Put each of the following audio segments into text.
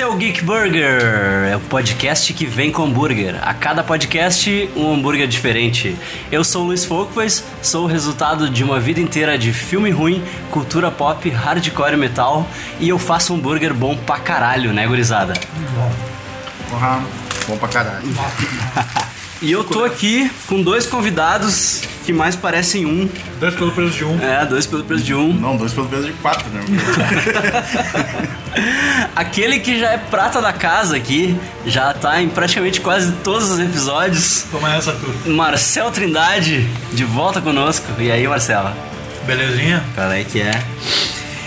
Esse é o Geek Burger, é o podcast que vem com hambúrguer. A cada podcast, um hambúrguer diferente. Eu sou o Luiz Folkways, sou o resultado de uma vida inteira de filme ruim, cultura pop, hardcore e metal, e eu faço um hambúrguer bom pra caralho, né, gurizada? Porra, bom pra caralho. E eu tô aqui com dois convidados que mais parecem um. Dois pelo preço de um. É, dois pelo preço de um. Não, dois pelo peso de quatro, né? Aquele que já é prata da casa aqui, já tá em praticamente quase todos os episódios. Toma essa tu. Marcel Trindade, de volta conosco. E aí, Marcela? Belezinha? Qual é que é?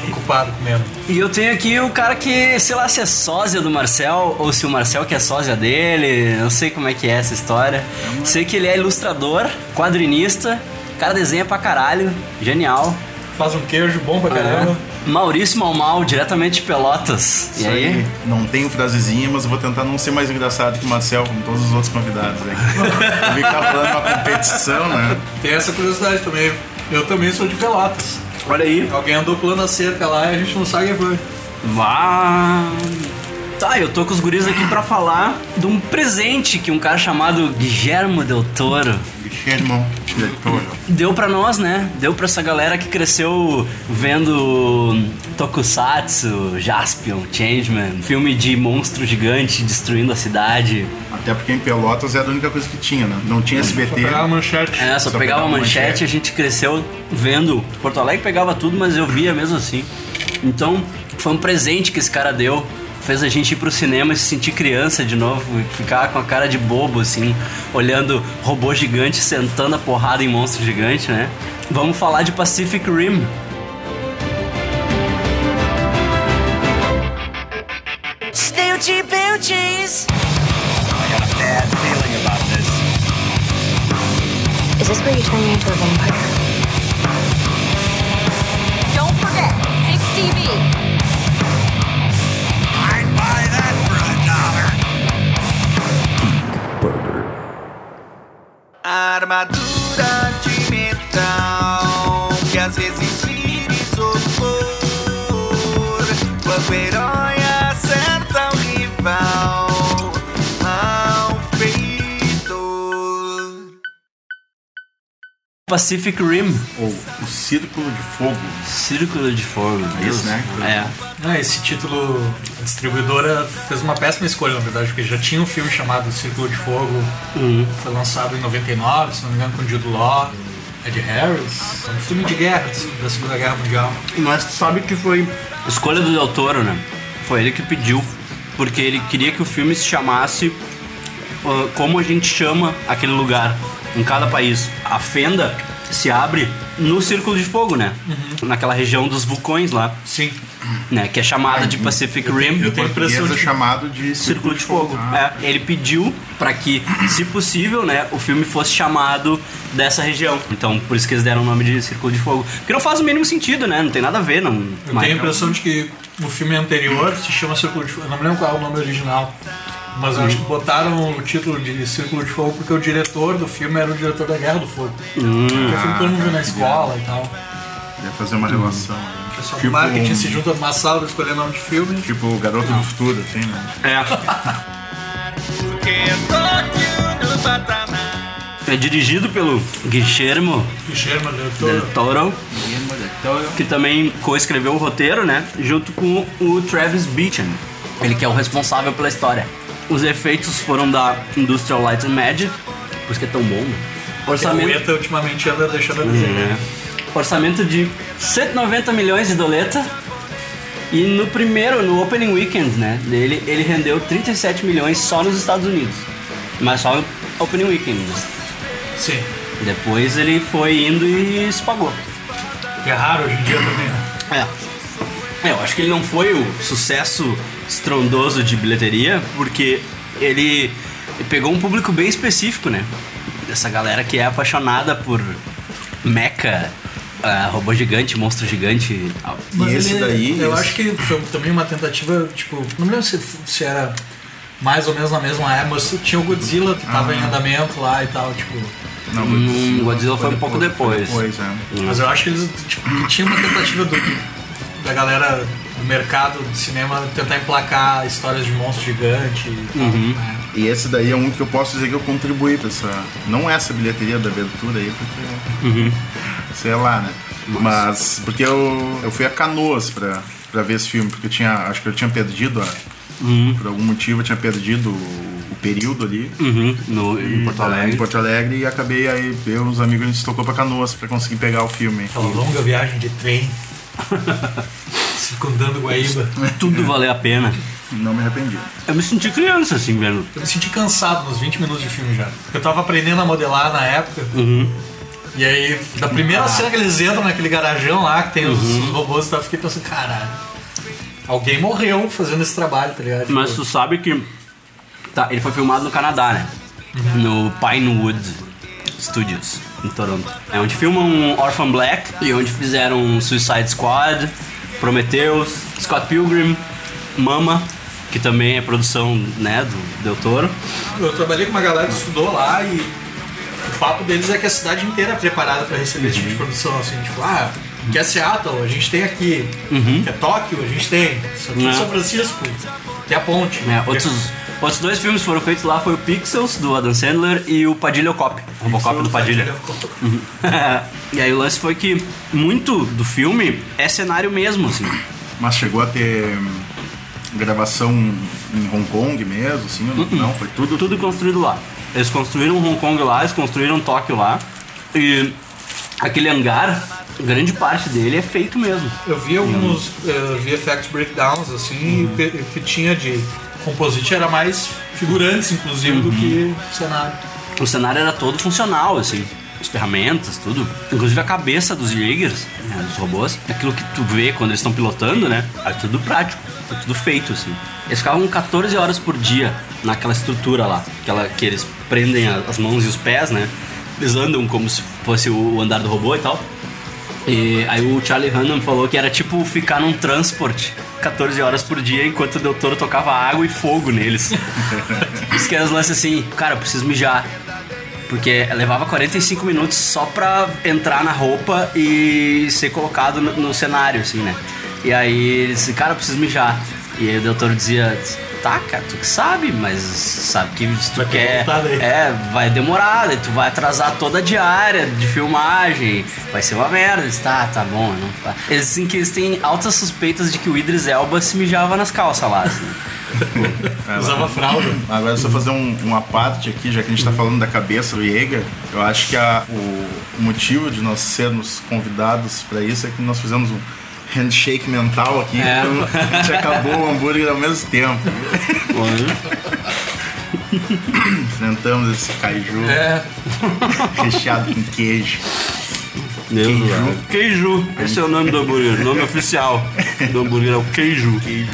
Ocupado comendo. E eu tenho aqui o cara que, sei lá se é sósia do Marcel ou se o Marcel que é sósia dele, não sei como é que é essa história. Sei que ele é ilustrador, quadrinista, o cara desenha pra caralho, genial. Faz um queijo bom pra caramba. Maurício Mal Mal, diretamente de Pelotas. E Isso aí? Não tenho frasezinha, mas eu vou tentar não ser mais engraçado que o Marcel, como todos os outros convidados. Eu vi que tá falando uma competição, né? Tem essa curiosidade também. Eu também sou de Pelotas. Olha aí. Alguém andou pulando a cerca lá e a gente não sabe quem foi. Vá. Tá, eu tô com os guris aqui pra falar de um presente que um cara chamado Guillermo Del Toro Guilherme del Toro. deu pra nós, né? Deu pra essa galera que cresceu vendo Tokusatsu, Jaspion, Changeman, filme de monstro gigante destruindo a cidade. Até porque em Pelotas era a única coisa que tinha, né? Não tinha SBT. Só pegar a manchete. É, só, Só pegava pegava manchete, manchete. a gente cresceu vendo. Porto Alegre pegava tudo, mas eu via mesmo assim. Então, foi um presente que esse cara deu. Fez a gente ir pro cinema e se sentir criança de novo, ficar com a cara de bobo, assim, olhando robô gigante sentando a porrada em monstro gigante, né? Vamos falar de Pacific Rim. Snoochie Boochies! Is this where you turn me into a vampire? Don't forget, 6 TV. out of my Pacific Rim, Ou O Círculo de Fogo. Círculo de Fogo. É isso, né? É. Ah, esse título, a distribuidora fez uma péssima escolha, na verdade, porque já tinha um filme chamado Círculo de Fogo, foi lançado em 99, se não me engano, com Jude Law, Ed Harris. É um filme de guerra, da Segunda Guerra Mundial. Mas sabe que foi escolha do Del Toro, né? Foi ele que pediu, porque ele queria que o filme se chamasse ah, como a gente chama aquele lugar em cada país. A fenda se abre no Círculo de Fogo, né? Naquela região dos vulcões lá, Sim. né? Que é chamada de Pacific Rim. Em tenho a português impressão é de- chamado de Círculo de Fogo. Ah, É, ele pediu pra que, se possível, né, o filme fosse chamado dessa região. Então, por isso que eles deram o nome de Círculo de Fogo. Porque não faz o mínimo sentido, né? Não tem nada a ver, não. Eu tenho a impressão de que o filme anterior se chama Círculo de Fogo. Eu não me lembro qual é o nome original. Mas eu acho que botaram o título de Círculo de Fogo porque o diretor do filme era o diretor da Guerra do Fogo. Hum. Porque o filme todo mundo viu na escola e tal. Deve fazer uma relação. né? O pessoal Tipo do marketing um- se junta numa sala pra escolher nome de filme. Tipo o Garoto do Futuro, assim, né? É. É dirigido pelo Guillermo Guilherme Del del Toro. Toro, que também co-escreveu o roteiro, né? Junto com o Travis Beecham, ele que é o responsável pela história. Os efeitos foram da Industrial Light and Magic, por isso que é tão bom. né? Orçamento, ultimamente anda deixando a desejar. É. Orçamento de 190 milhões de doleta. E no primeiro, no opening weekend, né, dele, ele rendeu 37 milhões só nos Estados Unidos. Mas só no opening weekend. né? Sim. Depois ele foi indo e se pagou. Que é raro hoje em dia também, né? É. É, eu acho que ele não foi o sucesso estrondoso de bilheteria, porque ele pegou um público bem específico, né? Essa galera que é apaixonada por mecha, ah, robô gigante, monstro gigante e tal. E esse daí, Eu esse- acho que foi também uma tentativa, tipo, não me lembro se, se era mais ou menos na mesma época, mas tinha o Godzilla que tava Ah. em andamento lá e tal, tipo. Não, Hum, Godzilla foi um pouco depois. Depois, é. Mas eu acho que eles tipo, que tinha uma tentativa do, da galera o mercado de cinema tentar emplacar histórias de monstro gigante e tal, né? E esse daí é um que eu posso dizer que eu contribuí pra essa. Não essa bilheteria da abertura aí, porque. Sei lá, né? Mas. Porque eu, eu fui a canoas pra, pra ver esse filme, porque eu tinha. Acho que eu tinha perdido a. Por algum motivo eu tinha perdido o, o período ali. Uhum, no, em Porto Em Alegre. Porto Alegre e acabei aí, eu e uns amigos a gente tocou pra canoas pra conseguir pegar o filme. Aquela longa viagem de trem. Circundando Guaíba. Tudo valeu a pena. Não me arrependi. Eu me senti criança, assim, vendo. Eu me senti cansado nos 20 minutos de filme já. Eu tava aprendendo a modelar na época. E aí, da primeira cena que eles entram naquele garajão lá, que tem os, os robôs e tal, eu fiquei pensando, caralho. Alguém morreu fazendo esse trabalho, tá ligado? Mas tu sabe que. Tá, ele foi filmado no Canadá, né? No Pinewood Studios, em Toronto. É onde filmam Orphan Black e onde fizeram Suicide Squad, Prometheus, Scott Pilgrim, Mama, que também é produção, né, do Del Toro. Eu trabalhei com uma galera que estudou lá e o papo deles é que a cidade inteira é preparada pra receber esse tipo de produção, assim, tipo, ah, que é Seattle, a gente tem aqui, que é Tóquio, a gente tem, Né. em São Francisco, tem a ponte. É, outros, outros dois filmes foram feitos lá foi o Pixels, do Adam Sandler, e o Padilha Cop, o Robocop do Padilha. e aí o lance foi que muito do filme é cenário mesmo, assim. Mas chegou a ter hum, gravação em Hong Kong mesmo, assim? ou Não, não foi tudo. Tudo construído lá. Eles construíram Hong Kong lá, eles construíram Tóquio lá. E aquele hangar, grande parte dele é feito mesmo. Eu vi alguns eh, VFX breakdowns, assim, Uhum. que, que tinha de composite era mais figurantes, inclusive, do que cenário. O cenário era todo funcional, assim. As ferramentas, tudo. Inclusive a cabeça dos Jaegers, né, dos robôs. Aquilo que tu vê quando eles estão pilotando, né? É tudo prático. É tudo feito, assim. Eles ficavam 14 horas por dia naquela estrutura lá. Aquela que eles prendem a- as mãos e os pés, né? Eles andam como se fosse o andar do robô e tal. E aí o Charlie Hunnam falou que era tipo ficar num transporte 14 horas por dia enquanto o Del Toro tocava água e fogo neles. Os lances assim, cara, eu preciso mijar. Porque levava 45 minutos só pra entrar na roupa e ser colocado no, no cenário, assim, né? E aí ele disse, cara, eu preciso mijar. E aí o Del Toro dizia, tá, cara, tu que sabe, mas sabe que se tu Vai quer. É, vai demorar, daí tu vai atrasar toda a diária de filmagem, vai ser uma merda. Eles, tá, tá bom, não tá. Eles assim que eles têm altas suspeitas de que o Idris Elba se mijava nas calças lá, assim. Usava fralda. Agora, só fazer um, uma parte aqui, já que a gente está falando da cabeça do Jäger, eu acho que a- o motivo de nós sermos convidados para isso é que nós fizemos um handshake mental aqui, É. então a gente acabou o hambúrguer ao mesmo tempo. Enfrentamos esse kaiju É, recheado com queijo. Deus Queijo. Queijo. Esse é o nome do hambúrguer. O nome oficial do hambúrguer é o queijo. Queijo.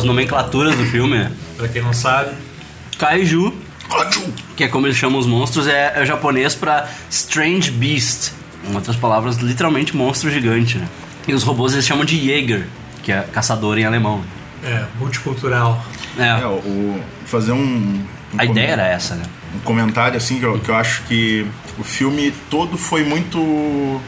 As nomenclaturas do filme, né? pra quem não sabe, Kaiju, que é como eles chamam os monstros, é, é japonês pra Strange Beast. Em outras palavras, literalmente monstro gigante, né? E os robôs eles chamam de Jäger, que é caçador em alemão. é multicultural. É, É, o, o- fazer um. um a ideia era essa, né? um comentário assim que eu, que eu acho que o filme todo foi muito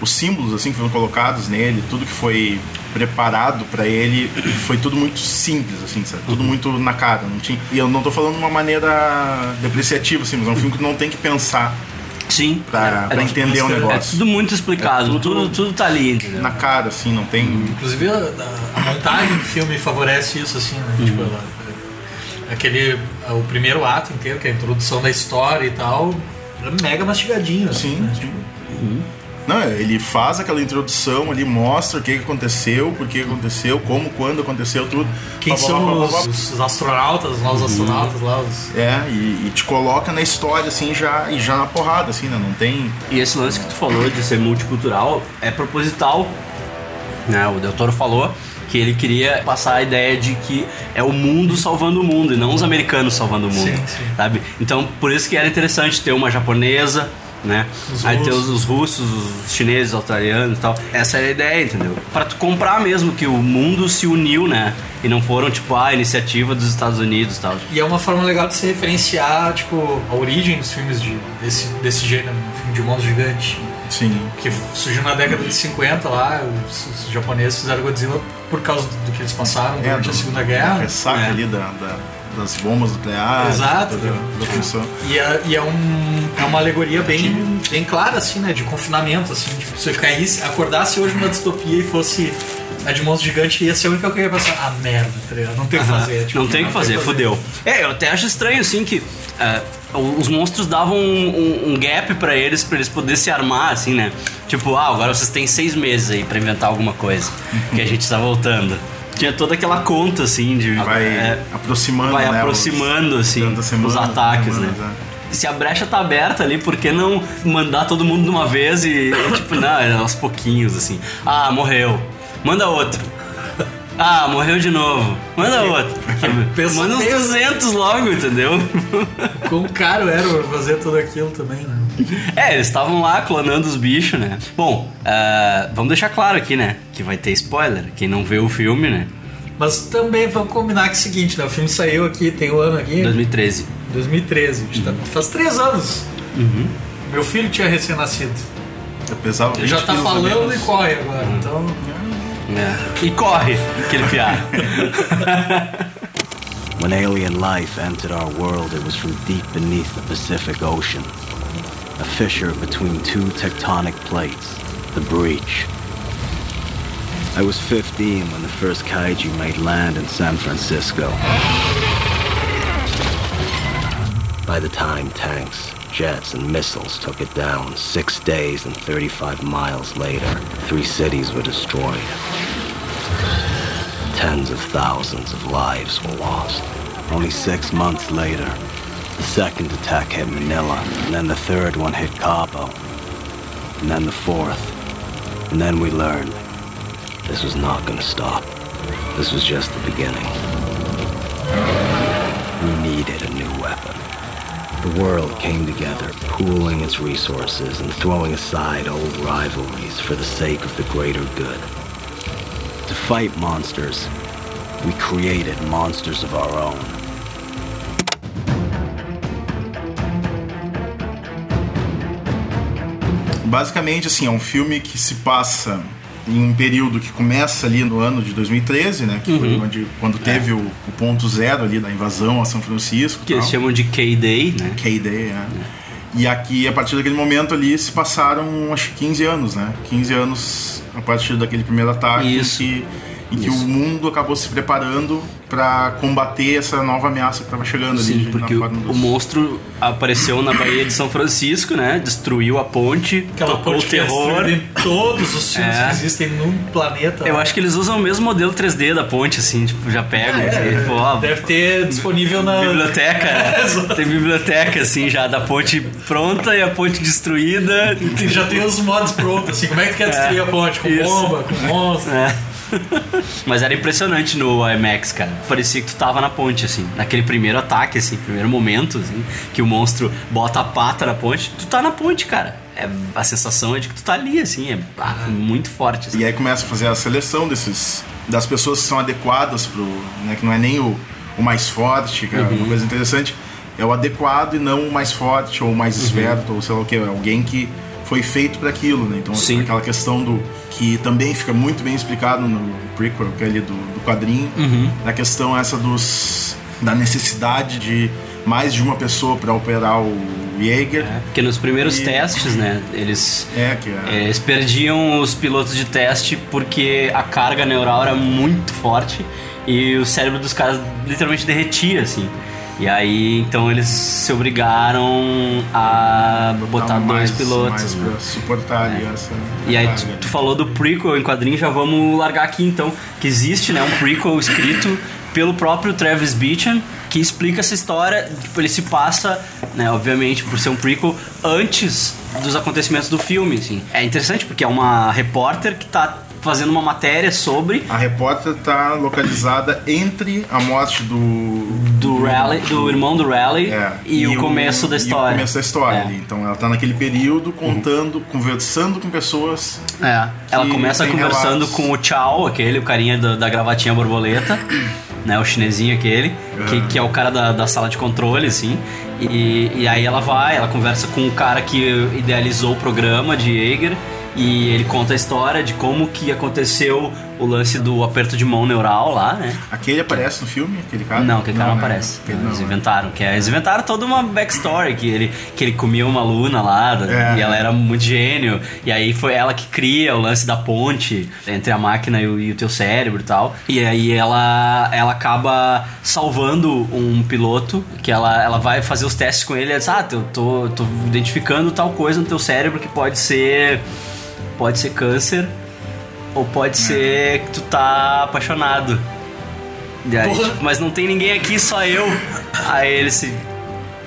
os símbolos assim que foram colocados nele, tudo que foi preparado pra ele, foi tudo muito simples assim, sabe? Tudo muito na cara, não tinha. E eu não tô falando de uma maneira depreciativa assim, mas é um filme que não tem que pensar Sim. pra, é, pra é, entender o é negócio. tudo muito explicado, É tudo- tudo, tudo tá ali, entendeu? Na cara assim, não tem Inclusive a, montagem do filme favorece isso, assim, né? Tipo, ela- aquele. O primeiro ato inteiro, que é a introdução da história e tal, é mega mastigadinho. assim, Sim, né? sim. Não, ele faz aquela introdução ali, mostra o que que aconteceu, por que aconteceu, como, quando aconteceu, tudo. Quem Blá, blá, são blá, blá, os, blá. os astronautas, lá os astronautas lá, os. É, e, e te coloca na história, assim, já, e já na porrada, assim, né? Não tem. E esse lance que tu falou de ser multicultural é proposital. Né? O Del Toro falou Que ele queria passar a ideia de que é o mundo salvando o mundo e não os americanos salvando o mundo, Sim, sim. sabe? Então, por isso que era interessante ter uma japonesa, né? Os Aí russos. os, os russos, os chineses, os australianos e tal. Essa é a ideia, entendeu? Pra tu comprar mesmo que o mundo se uniu, né? E não foram, tipo, a iniciativa dos Estados Unidos e tal. E é uma forma legal de se referenciar, tipo, a origem dos filmes de, desse, desse gênero, um filme de monstro gigante. Sim. Que surgiu na década de 50 lá, os, os japoneses fizeram Godzilla por causa do, do que eles passaram durante do- a Segunda Guerra. Ressaca É. ali da, da- das bombas nucleares. Exato. Da, da função. E, é, e é, um, é uma alegoria bem, bem clara, assim, né? De confinamento, assim. Tipo, se eu caísse, acordasse hoje numa distopia e fosse a de monstro gigante, ia ser a única que eu ia pensar, ah, merda, tá? Não tem o que fazer. tipo, não tem o que fazer, fudeu. É, eu até acho estranho, assim, que é, os monstros davam um, um- um gap pra eles, pra eles poderem se armar, assim, né? Tipo, ah, agora vocês têm seis meses aí pra inventar alguma coisa, que a gente tá voltando. Tinha toda aquela conta, assim, de... Vai é, aproximando, vai né, aproximando, os- assim, durante a semana, os ataques, semanas, né? é. Se a brecha tá aberta ali, por que não mandar todo mundo de uma vez e, tipo, não, é aos pouquinhos, assim. Ah, morreu. Manda outro. Ah, morreu de novo. Manda outro. pensa Manda uns mesmo. 200 logo, entendeu? Quão caro era pra fazer tudo aquilo também, né? É, eles estavam lá clonando os bichos, né? Bom, ah, vamos deixar claro aqui, né? Que vai ter spoiler. Quem não viu o filme, né? Mas também vamos combinar que é o seguinte, né? O filme saiu aqui, tem o ano aqui, 2013. 2013. a gente tá- faz três anos. Uhum. Meu filho tinha recém-nascido. Eu pesava Ele já 20 tá falando e corre agora. Uhum. Então, É. E corre, aquele piá. When alien life entered our world, it was from deep beneath the Pacific Ocean. A fissure between two tectonic plates, the breach. I was 15 when the first kaiju made land in San Francisco. By the time tanks, jets, and missiles took it down, six days and 35 miles later, three cities were destroyed. Tens of thousands of lives were lost. Only six months later, the second attack hit Manila, and then the third one hit Cabo, and then the fourth. And then we learned this was not going to stop. This was just the beginning. We needed a new weapon. The world came together, pooling its resources and throwing aside old rivalries for the sake of the greater good. To fight monsters, we created monsters of our own. Basicamente, assim, é um filme que se passa em um período que começa ali no ano de 2013, né? Que Uhum. foi onde, quando teve o, o ponto zero ali da invasão a São Francisco. Que e eles tal. chamam de K-Day, né? K-Day, né? E aqui, a partir daquele momento ali, se passaram, acho que 15 anos, né? 15 anos a partir daquele primeiro ataque Isso. que, em que o mundo acabou se preparando para combater essa nova ameaça que estava chegando ali. Sim, na porque o, dos- o monstro apareceu na Baía de São Francisco, né? Destruiu a ponte, aquela tocou o ponte que é terror. destruída em todos os filmes É. que existem no planeta. Eu acho que eles usam o mesmo modelo 3D da ponte, assim, tipo, já pegam. É, assim, tipo, ó, Deve ter disponível na. biblioteca, né? Tem biblioteca, assim, já da ponte pronta e a ponte destruída. Já tem os mods prontos, assim. Como é que tu quer destruir a ponte? Com isso. bomba, com monstro? Mas era impressionante no IMAX, cara. Parecia que tu tava na ponte, assim. Naquele primeiro ataque, assim, primeiro momento, assim, que o monstro bota a pata na ponte, tu tá na ponte, cara. É, a sensação é de que tu tá ali, assim, é ah, muito forte. Assim. E aí começa a fazer a seleção desses das pessoas que são adequadas pro, né, que não é nem o, o mais forte, que é Uhum. uma coisa interessante, é o adequado e não o mais forte ou o mais Uhum. esperto ou sei lá o que, é alguém que foi feito para aquilo, né? Então Sim. aquela questão do que também fica muito bem explicado no prequel, que é ali do, do quadrinho, Uhum. da questão essa dos da necessidade de mais de uma pessoa para operar o Jaeger. É, porque nos primeiros E- testes, né, eles É, que é, Eles perdiam os pilotos de teste porque a carga neural era muito forte e o cérebro dos caras literalmente derretia, assim. E aí, então eles se obrigaram a botar Dá dois mais- pilotos. mais né? pra suportar ali essa E aí, tu, tu falou do prequel em quadrinho, já vamos largar aqui então. Que existe, né, um prequel escrito pelo próprio Travis Beecham, que explica essa história. Tipo, ele se passa, né, obviamente, por ser um prequel, antes dos acontecimentos do filme, assim. É interessante porque é uma repórter que tá fazendo uma matéria sobre A repórter tá localizada entre a morte do. Do Rally, do irmão do Rally É, e, o começo da e história. o começo da história É. ali. Então ela tá naquele período contando, conversando com pessoas. É, ela começa conversando relatos. com o Chao, aquele, o carinha da, da gravatinha borboleta, né, o chinesinho aquele, que, que é o cara da, da sala de controle, assim. E, e aí ela vai, ela conversa com o cara que idealizou o programa de Jaeger e ele conta a história de como que aconteceu o lance do aperto de mão neural lá, né? Aquele aparece no filme, aquele cara? Não, aquele cara não, né? aparece. Aquele Eles não, né? inventaram, que é, eles inventaram toda uma backstory, que ele, que ele comia uma aluna lá, É. e ela era muito gênio, e aí foi ela que cria o lance da ponte entre a máquina e o, e o teu cérebro e tal. E aí ela, ela acaba salvando um piloto, que ela, ela vai fazer os testes com ele, e ela diz, ah, eu tô, tô identificando tal coisa no teu cérebro que pode ser. Pode ser câncer. Ou pode ser que tu tá apaixonado. E aí, tipo, mas não tem ninguém aqui, só eu. Aí ele se.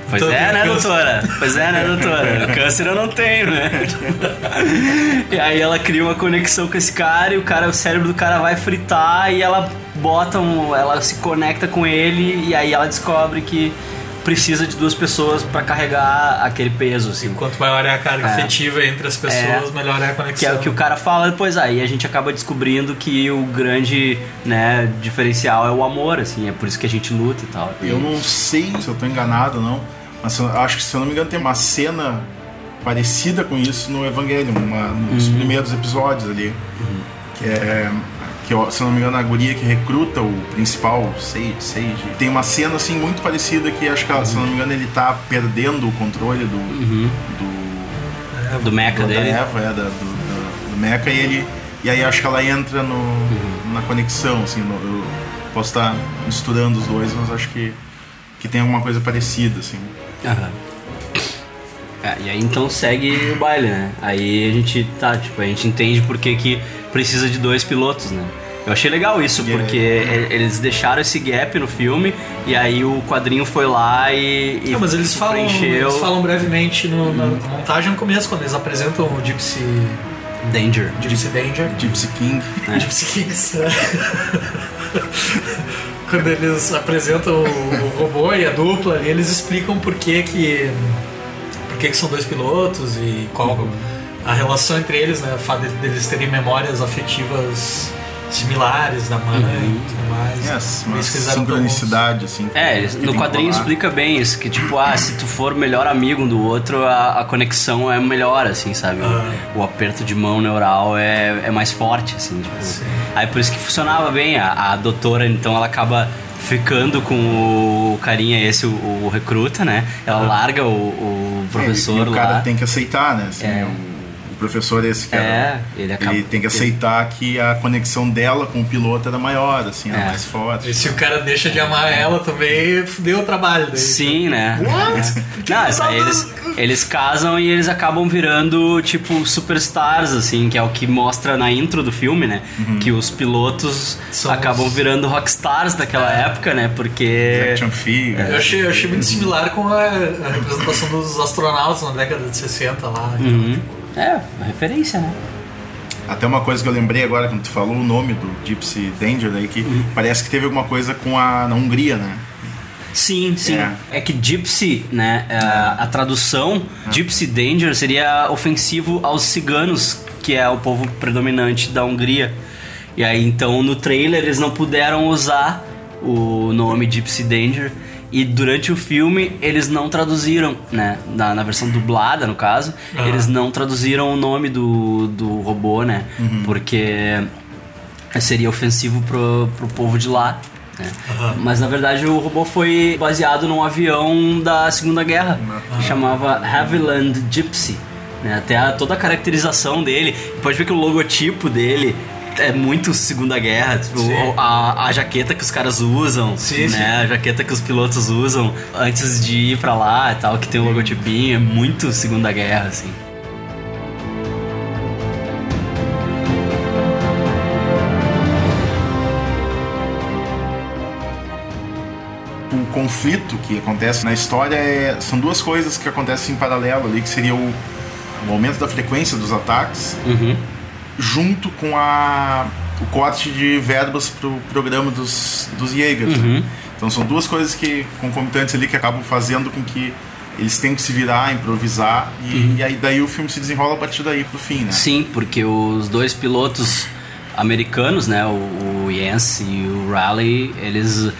Pois Então é, né, câncer. doutora? Pois é, né, doutora? Câncer eu não tenho, né? e aí ela cria uma conexão com esse cara e o cara, o cérebro do cara vai fritar e ela bota um. Ela se conecta com ele e aí ela descobre que precisa de duas pessoas pra carregar aquele peso, assim. Quanto maior é a carga É. efetiva entre as pessoas, É. melhor é a Que é conexão. o que o cara fala depois aí a gente acaba descobrindo que o grande né, diferencial é o amor, assim, é por isso que a gente luta e tal. Eu não sei se eu tô enganado ou não, mas eu acho que se eu não me engano tem uma cena parecida com isso no Evangelho, uma, nos Uhum. primeiros episódios ali. Que é. Que, se eu não me engano, a guria que recruta o principal, Sage, Sage, tem uma cena assim muito parecida que acho que, se eu não me engano, ele tá perdendo o controle do. do Do mecha dele. Eva, é, da, do, do, do Mecha, e ele. E aí acho que ela entra no, Uhum. na conexão, assim, no- eu posso estar misturando os dois, mas acho que, que tem alguma coisa parecida, assim. Aham. É, e aí então segue o baile, né? Aí a gente tá, tipo, a gente entende por que, que precisa de dois pilotos, né? Eu achei legal isso, Yeah. porque eles deixaram esse gap no filme e aí o quadrinho foi lá e, e Não, mas eles falam, preencheu eles falam brevemente no- na montagem no começo, quando eles apresentam o Gypsy, Danger. Gypsy Danger. Gypsy King. Gypsy Kings. né? Quando eles apresentam o, robô e a dupla, eles explicam por que que, por que que são dois pilotos e qual a relação entre eles, né? O fato de- deles terem memórias afetivas similares da mãe e tudo mais. Yes, uma eles eram tão sincronicidade, assim. É, no quadrinho explica bem isso, que tipo, ah, se tu for o melhor amigo um do outro, a, a conexão é melhor, assim, sabe? O- Ah. O, aperto de mão neural é, é mais forte, assim, tipo. Aí por isso que funcionava bem. A, a doutora, então, ela acaba ficando com o carinha esse, o, o recruta, né? Ela larga o, o professor É, e o cara lá. tem que aceitar, né? Assim, É. o professor esse cara. É, ele acaba- tem que aceitar que a conexão dela com o piloto era maior, assim, era É. mais forte. E se o cara deixa de amar ela também, fudeu o trabalho dele. Sim, né? What? É. Não, isso aí eles, eles casam e eles acabam virando, tipo, superstars, assim, que é o que mostra na intro do filme, né? Que os pilotos São acabam virando rockstars daquela época, né? Porque. Action figure. Eu achei, eu achei muito similar com a, a representação dos astronautas na década de 60 lá. então, Uhum. É, referência, né? Até uma coisa que eu lembrei agora quando tu falou o nome do Gypsy Danger aí, que parece que teve alguma coisa com a na Hungria, né? Sim, sim. É. É, que Gypsy, né? A, a tradução, Gypsy Danger, seria ofensivo aos ciganos, que é o povo predominante da Hungria. E aí, então, no trailer, eles não puderam usar o nome Gypsy Danger. E durante o filme, eles não traduziram, né? Na, na versão dublada, no caso, Aham. eles não traduziram o nome do, do robô, né? Porque seria ofensivo pro, pro povo de lá. né? Mas na verdade o robô foi baseado num avião da Segunda Guerra que chamava Havilland Gypsy. né? Até a- toda a caracterização dele, pode ver que o logotipo dele é muito Segunda Guerra, tipo, Sim. a, a jaqueta que os caras usam, Sim, sim. né? A jaqueta que os pilotos usam antes de ir pra lá e tal, que tem o logotipinho, é muito Segunda Guerra, assim. O conflito que acontece na história é, são duas coisas que acontecem em paralelo ali, que seria o, o aumento da frequência dos ataques Uhum. Junto com a, o corte de verbas pro programa dos, dos Jaegers. Uhum. Então são duas coisas que concomitantes ali que acabam fazendo com que eles tenham que se virar, improvisar e, e aí daí o filme se desenrola a partir daí pro fim, né? Uhum. Sim, porque os dois pilotos americanos, né, o, o Yance e o Raleigh, eles,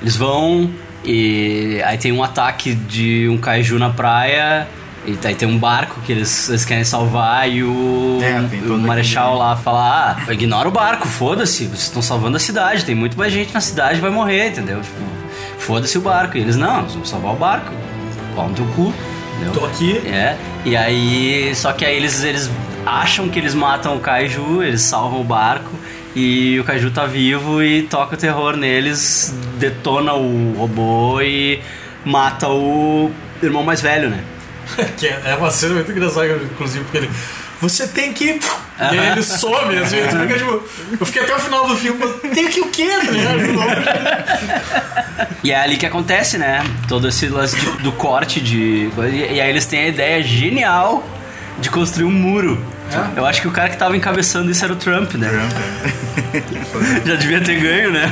eles vão e aí tem um ataque de um kaiju na praia e aí tem um barco que eles, eles querem salvar e o, É, o marechal lá fala, ah, ignora o barco, foda-se, vocês estão salvando a cidade, tem muito mais gente na cidade vai morrer, entendeu? Tipo, Foda-se o barco. E eles, não, nós vamos salvar o barco. Pau no teu cu. Entendeu? Tô aqui. É, e aí, só que aí eles, eles acham que eles matam o Kaiju, eles salvam o barco e o Kaiju tá vivo e toca o terror neles, detona o robô e mata o irmão mais velho, né? Que é é uma cena muito engraçada, inclusive, porque ele. Você tem que. E aí ele some, assim, tu fica, tipo, eu fiquei até o final do filme, mas tem que o quê, tá? E é ali que acontece, né? Todo esse lance de- do corte de. E aí eles têm a ideia genial de construir um muro. É? Eu acho que o cara que tava encabeçando isso era o Trump, né? já devia ter ganho, né?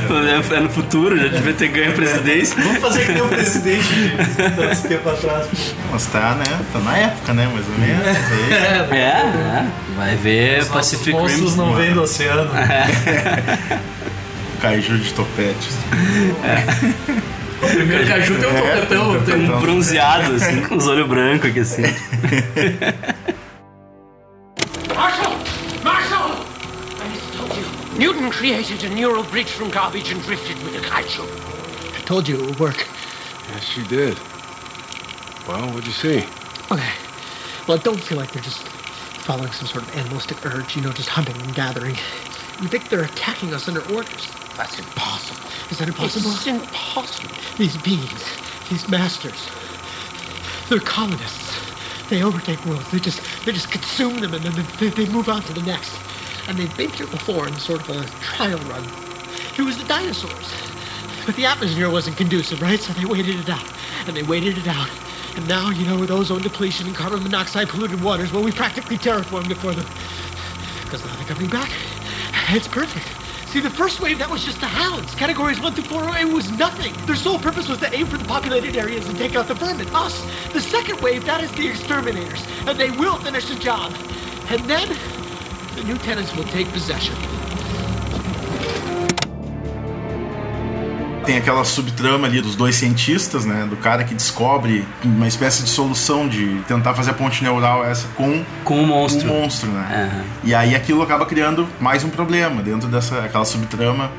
É no futuro, já devia ter ganho a presidência. Vamos fazer que nem o presidente de tempo atrás. Mas tá, né? Tá na época, né? Mais ou menos. Aí. É, é. Vai ver Os Pacific monstros Rim. não vêm do oceano. Kaiju de topete. O primeiro caju tem um É, topetão. um Tem um... Bronzeado, assim, com os olhos brancos aqui, assim. Newton created a neural bridge from garbage and drifted with a kaiju. I told you it would work. Yes, you did. Well, what'd you see? Okay. Well, I don't feel like they're just following some sort of animalistic urge, you know, just hunting and gathering. You think they're attacking us under orders. That's impossible. Is that impossible? It's impossible. These beings, these masters, they're colonists. They overtake worlds. They just they just consume them and then they, they move on to the next. And they've been here before in sort of a trial run. It was the dinosaurs. But the atmosphere wasn't conducive, right? So they waited it out. And they waited it out. And now, you know, with ozone depletion and carbon monoxide polluted waters, well, we practically terraformed it for them. Because now they're coming back. It's perfect. See, the first wave, that was just the hounds. Categories 1 through 4, it was nothing. Their sole purpose was to aim for the populated areas and take out the vermin, us. The second wave, that is the exterminators. And they will finish the job. And then, the new tenants will take possession. Tem aquela subtrama ali dos dois cientistas, né? Do cara que descobre uma espécie de solução de tentar fazer a ponte neural essa com Com o monstro. o monstro, né? Aham. E aí aquilo acaba criando mais um problema dentro dessa aquela subtrama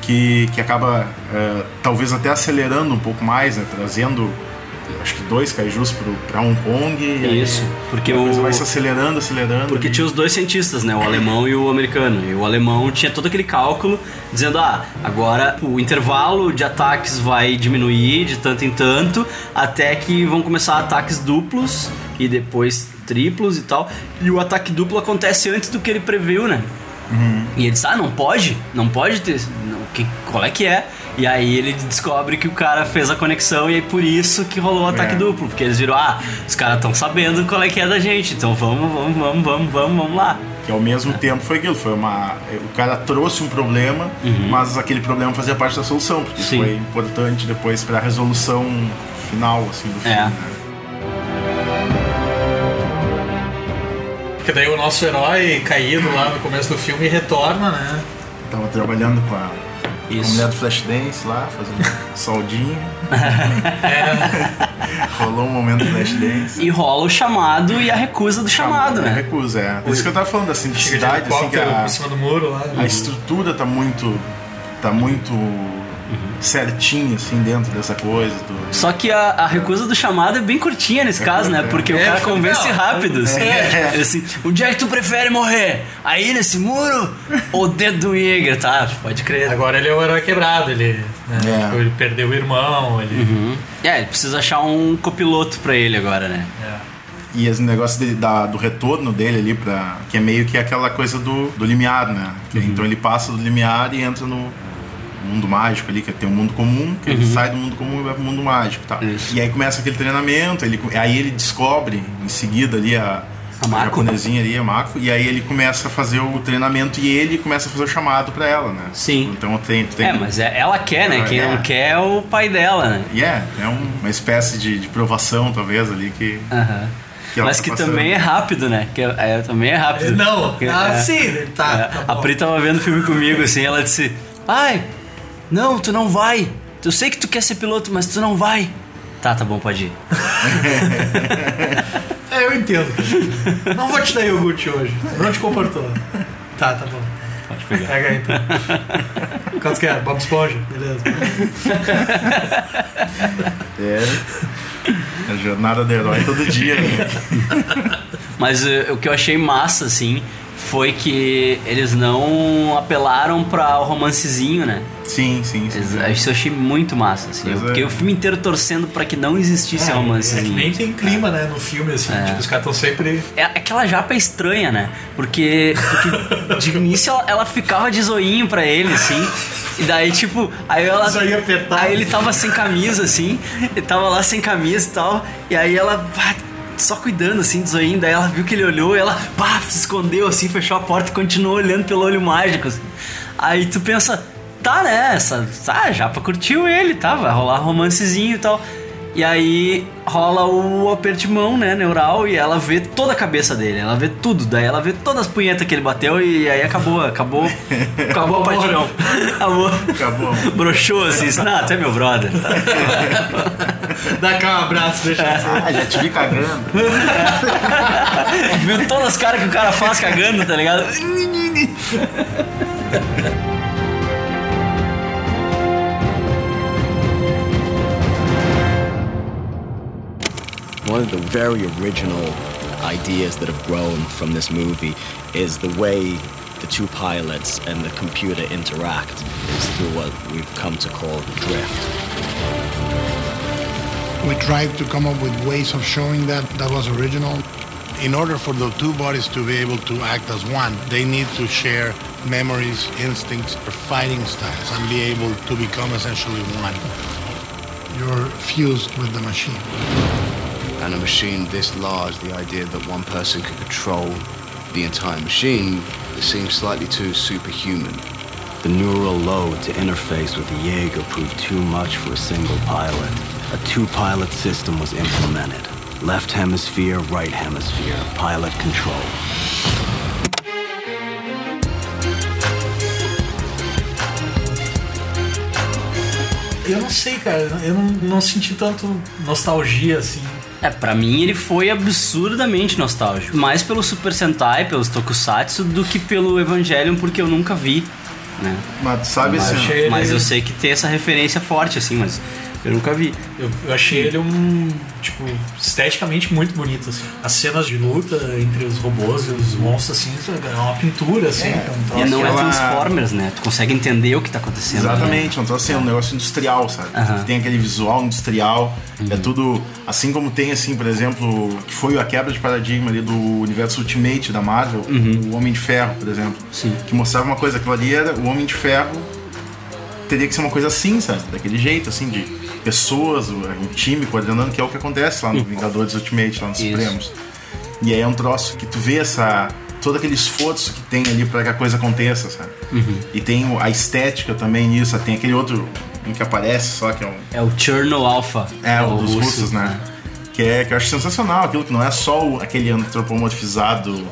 que, que acaba é, talvez até acelerando um pouco mais, né? Trazendo acho que dois kaijus pra Hong Kong. Isso, porque o- vai se acelerando, acelerando. Porque ali. tinha os dois cientistas, né? O alemão e o americano. E o alemão tinha todo aquele cálculo dizendo: ah, agora o intervalo de ataques vai diminuir de tanto em tanto, até que vão começar ataques duplos e depois triplos e tal. E o ataque duplo acontece antes do que ele previu, né? E ele disse, ah, não pode? Não pode ter. não, que, qual é que é? E aí ele descobre que o cara fez a conexão e aí por isso que rolou o ataque É. duplo. Porque eles viram, ah, os caras estão sabendo qual é que é da gente, então vamos, vamos, vamos, vamos, vamos, vamos lá. Que ao mesmo tempo foi aquilo, foi uma. O cara trouxe um problema, mas aquele problema fazia parte da solução, porque Uhum. Sim. foi importante depois para a resolução final assim, do filme. É. né? Porque daí o nosso herói caído lá no começo do filme retorna, né? Tava trabalhando com a, com a Isso. mulher do Flashdance lá, fazendo soldinho. Rolou um momento Flashdance. E rola o chamado e a recusa do chamado, É né? recusa, é. Por isso que eu tava falando Chega de simplicidade, assim, que a, por cima do muro lá. a estrutura tá muito. tá muito certinha, assim, dentro dessa coisa. Do... Só que a, a recusa do chamado é bem curtinha nesse caso, né? Porque o É, cara foi- convence não, rápido. Assim. é. Assim, onde é que tu prefere morrer? Aí nesse muro ou dedo do Jäger? Tá, pode crer. Agora ele é o herói quebrado, ele, né? É. Tipo, ele perdeu o irmão, ele. É, ele precisa achar um copiloto pra ele agora, né? É. E esse negócio dele- da- do retorno dele ali, pra, que é meio que aquela coisa do, do limiar, né? Que- Então ele passa do limiar e entra no mundo mágico ali, que tem um mundo comum, que ele sai do mundo comum e vai pro mundo mágico e tal. Isso. E aí começa aquele treinamento, ele, aí ele descobre em seguida ali a, A Mako? japonesinha ali, a Mako, e aí ele começa a fazer o treinamento e ele começa a fazer o chamado pra ela, né? Sim. Então tem. tem É, mas é- ela quer, né? Quem É. não quer é o pai dela, né? E é, é um- uma espécie de, de provação, talvez, ali que. Aham. que Mas tá que passando. também é rápido, né? Que é, é, também é rápido. Não, ah, é, sim, tá. é, tá a. Pri tava vendo o filme comigo, assim, ela disse: Ai, não, tu não vai. Eu sei que tu quer ser piloto, mas tu não vai. Tá, tá bom, pode ir. É, eu entendo. Não vou te dar iogurte hoje. Não te comportou. Tá, tá bom. Pode pegar. Pega aí então. Quantos que é? Bob Esponja? Beleza. É. A jornada do herói todo dia, né? Mas eh, o que eu achei massa, assim, foi que eles não apelaram pra o romancezinho, né? Sim, sim, sim. Eles- Isso eu achei muito massa, assim. Eu é. fiquei o filme inteiro torcendo pra que não existisse É, romancezinho. é que nem tem clima, né, no filme, assim. É. Tipo, os caras estão sempre. É aquela japa é estranha, né? Porque, porque de início ela, ela ficava de zoinho pra ele, assim. E daí, tipo, aí ela. Zoinho apertado. Aí ele tava sem camisa, assim. Ele tava lá sem camisa e tal. E aí ela. Só cuidando, assim. Daí ela viu que ele olhou ela, pá, se escondeu, assim, fechou a porta e continuou olhando pelo olho mágico, assim. Aí tu pensa, tá, né? Tá, a japa curtiu ele, tá? Vai rolar romancezinho e tal. E aí rola o aperto de mão, né, neural, e ela vê toda a cabeça dele, ela vê tudo, daí ela vê todas as punhetas que ele bateu e aí acabou, acabou, acabou a paixão. Acabou. Acabou. Broxou assim, não, tu é meu brother. Dá cá um abraço, deixa assim. Ah, já te vi cagando. Viu todas as caras que o cara faz cagando, tá ligado? One of the very original ideas that have grown from this movie is the way the two pilots and the computer interact is through what we've come to call drift. We tried to come up with ways of showing that that was original. In order for the two bodies to be able to act as one, they need to share memories, instincts, or fighting styles, and be able to become essentially one. You're fused with the machine. And a machine this large, the idea that one person could control the entire machine seems slightly too superhuman. The neural load to interface with the Jaeger proved too much for a single pilot. A two-pilot system was implemented. Left hemisphere, right hemisphere, pilot control. Eu não sei, cara. Eu não, não senti tanto nostalgia, assim. É, pra mim ele foi absurdamente nostálgico. Mais pelo Super Sentai, pelos Tokusatsu, do que pelo Evangelion, porque eu nunca vi, né? Mas sabe mas, assim, mas ele- eu sei que tem essa referência forte, assim, mas eu nunca vi. Eu, eu achei ele um, tipo, esteticamente muito bonito, assim. As cenas de luta entre os robôs e os monstros, assim, é uma pintura, assim. É, um E não é ela- Transformers, né? Tu consegue entender o que tá acontecendo. né? Exatamente, então assim, é um negócio industrial, sabe? Aham. Que tem aquele visual industrial, é Uhum. tudo assim como tem assim, por exemplo, que foi a quebra de paradigma ali do universo Ultimate da Marvel, o Homem de Ferro, por exemplo, Uhum. Sim. que mostrava uma coisa, aquilo ali era o Homem de Ferro teria que ser uma coisa assim, sabe? Daquele jeito, assim, de pessoas, um time coordenando, que é o que acontece lá no Vingadores Ultimate, lá nos Uhum. Isso. Supremos. E aí é um troço que tu vê essa. todo aquele esforço que tem ali pra que a coisa aconteça, sabe? Uhum. E tem a estética também nisso, tem aquele outro um que aparece só que é um. É o Cherno Alpha. É, o dos russo, russos, né? Que, é, que eu acho sensacional, aquilo que não é só aquele antropomorfizado,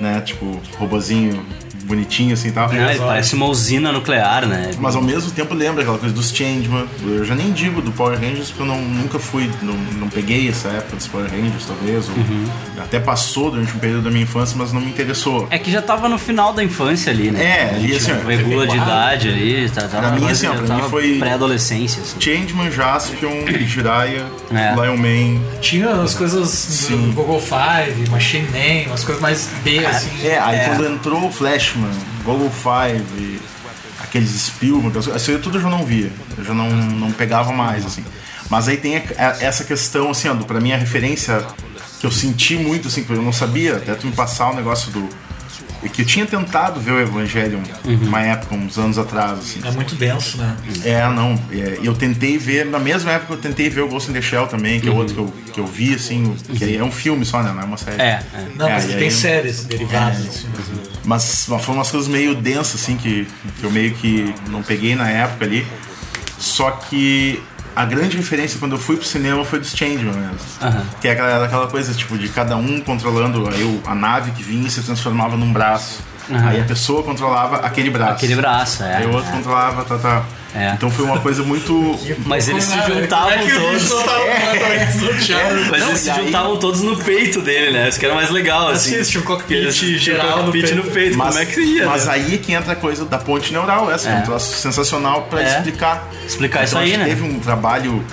né? Tipo, robozinho bonitinho assim e tal. Não, ele parece uma usina nuclear, né? Mas ao mesmo tempo lembra aquela coisa dos Changeman. Eu já nem digo do Power Rangers porque eu não, nunca fui, não, não peguei essa época dos Power Rangers, talvez. ou Uhum. Até passou durante um período da minha infância, mas não me interessou. É que já tava no final da infância ali, né? É, ali, assim, regula de idade ali, tá, tava Pra mim, assim, ó, pra mim foi- pré-adolescência, assim. Changeman, Jaspion, Jiraiya, É. Lion Man. Tinha as coisas Sim. do Google Five, Machine Man, umas coisas mais B, assim. É, aí quando entrou o Flashman, Google Five, aqueles Spielberg, isso aí tudo eu já não via. Eu já não, não pegava mais, assim. Mas aí tem essa questão, assim, ó, pra mim a referência que eu senti muito, assim, que eu não sabia, até tu me passar o negócio do, que eu tinha tentado ver o Evangelho uma época, uns anos atrás, assim. É muito denso, né? É, não. é, eu tentei ver, na mesma época eu tentei ver o Ghost in the Shell também, que é outro que eu, que eu vi, assim, que aí é um filme só, né? Não é uma série. É, é. Não, mas e tem aí- séries derivadas. assim, Mas, mas foram umas coisas meio densas, assim, que, que eu meio que não peguei na época ali. Só que a grande referência quando eu fui pro cinema foi dos Changeman mesmo. Aham. Que é aquela, aquela coisa, tipo, de cada um controlando aí a nave que vinha e se transformava num braço. Aham. Aí a pessoa controlava aquele braço. Aquele braço, é. Aí o outro é. controlava, tá, tá. É. Então foi uma coisa muito. Mas eles se é juntavam o todos. Mas eles se aí- juntavam todos no peito dele, né? Isso que era mais legal, assim. Assim, tinha um cockpit Eles tinham geral no cockpit peito. no peito. Mas, Como é que ia? mas né? aí que entra a coisa da ponte neural, essa, que é É. um troço sensacional pra É. explicar. Explicar isso Então, aí, acho que né? Teve um trabalho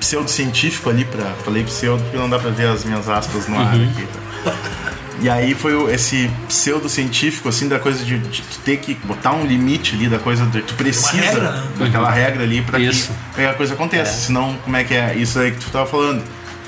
pseudocientífico ali pra. Falei pseudo porque não dá pra ver as minhas aspas no ar Uhum. aqui. tá? E aí foi esse pseudocientífico, assim, da coisa de, de tu ter que botar um limite ali, da coisa de tu precisa regra, né? daquela regra ali Isso. que, pra que a coisa aconteça. Senão, como é que é? Isso aí que tu tava falando.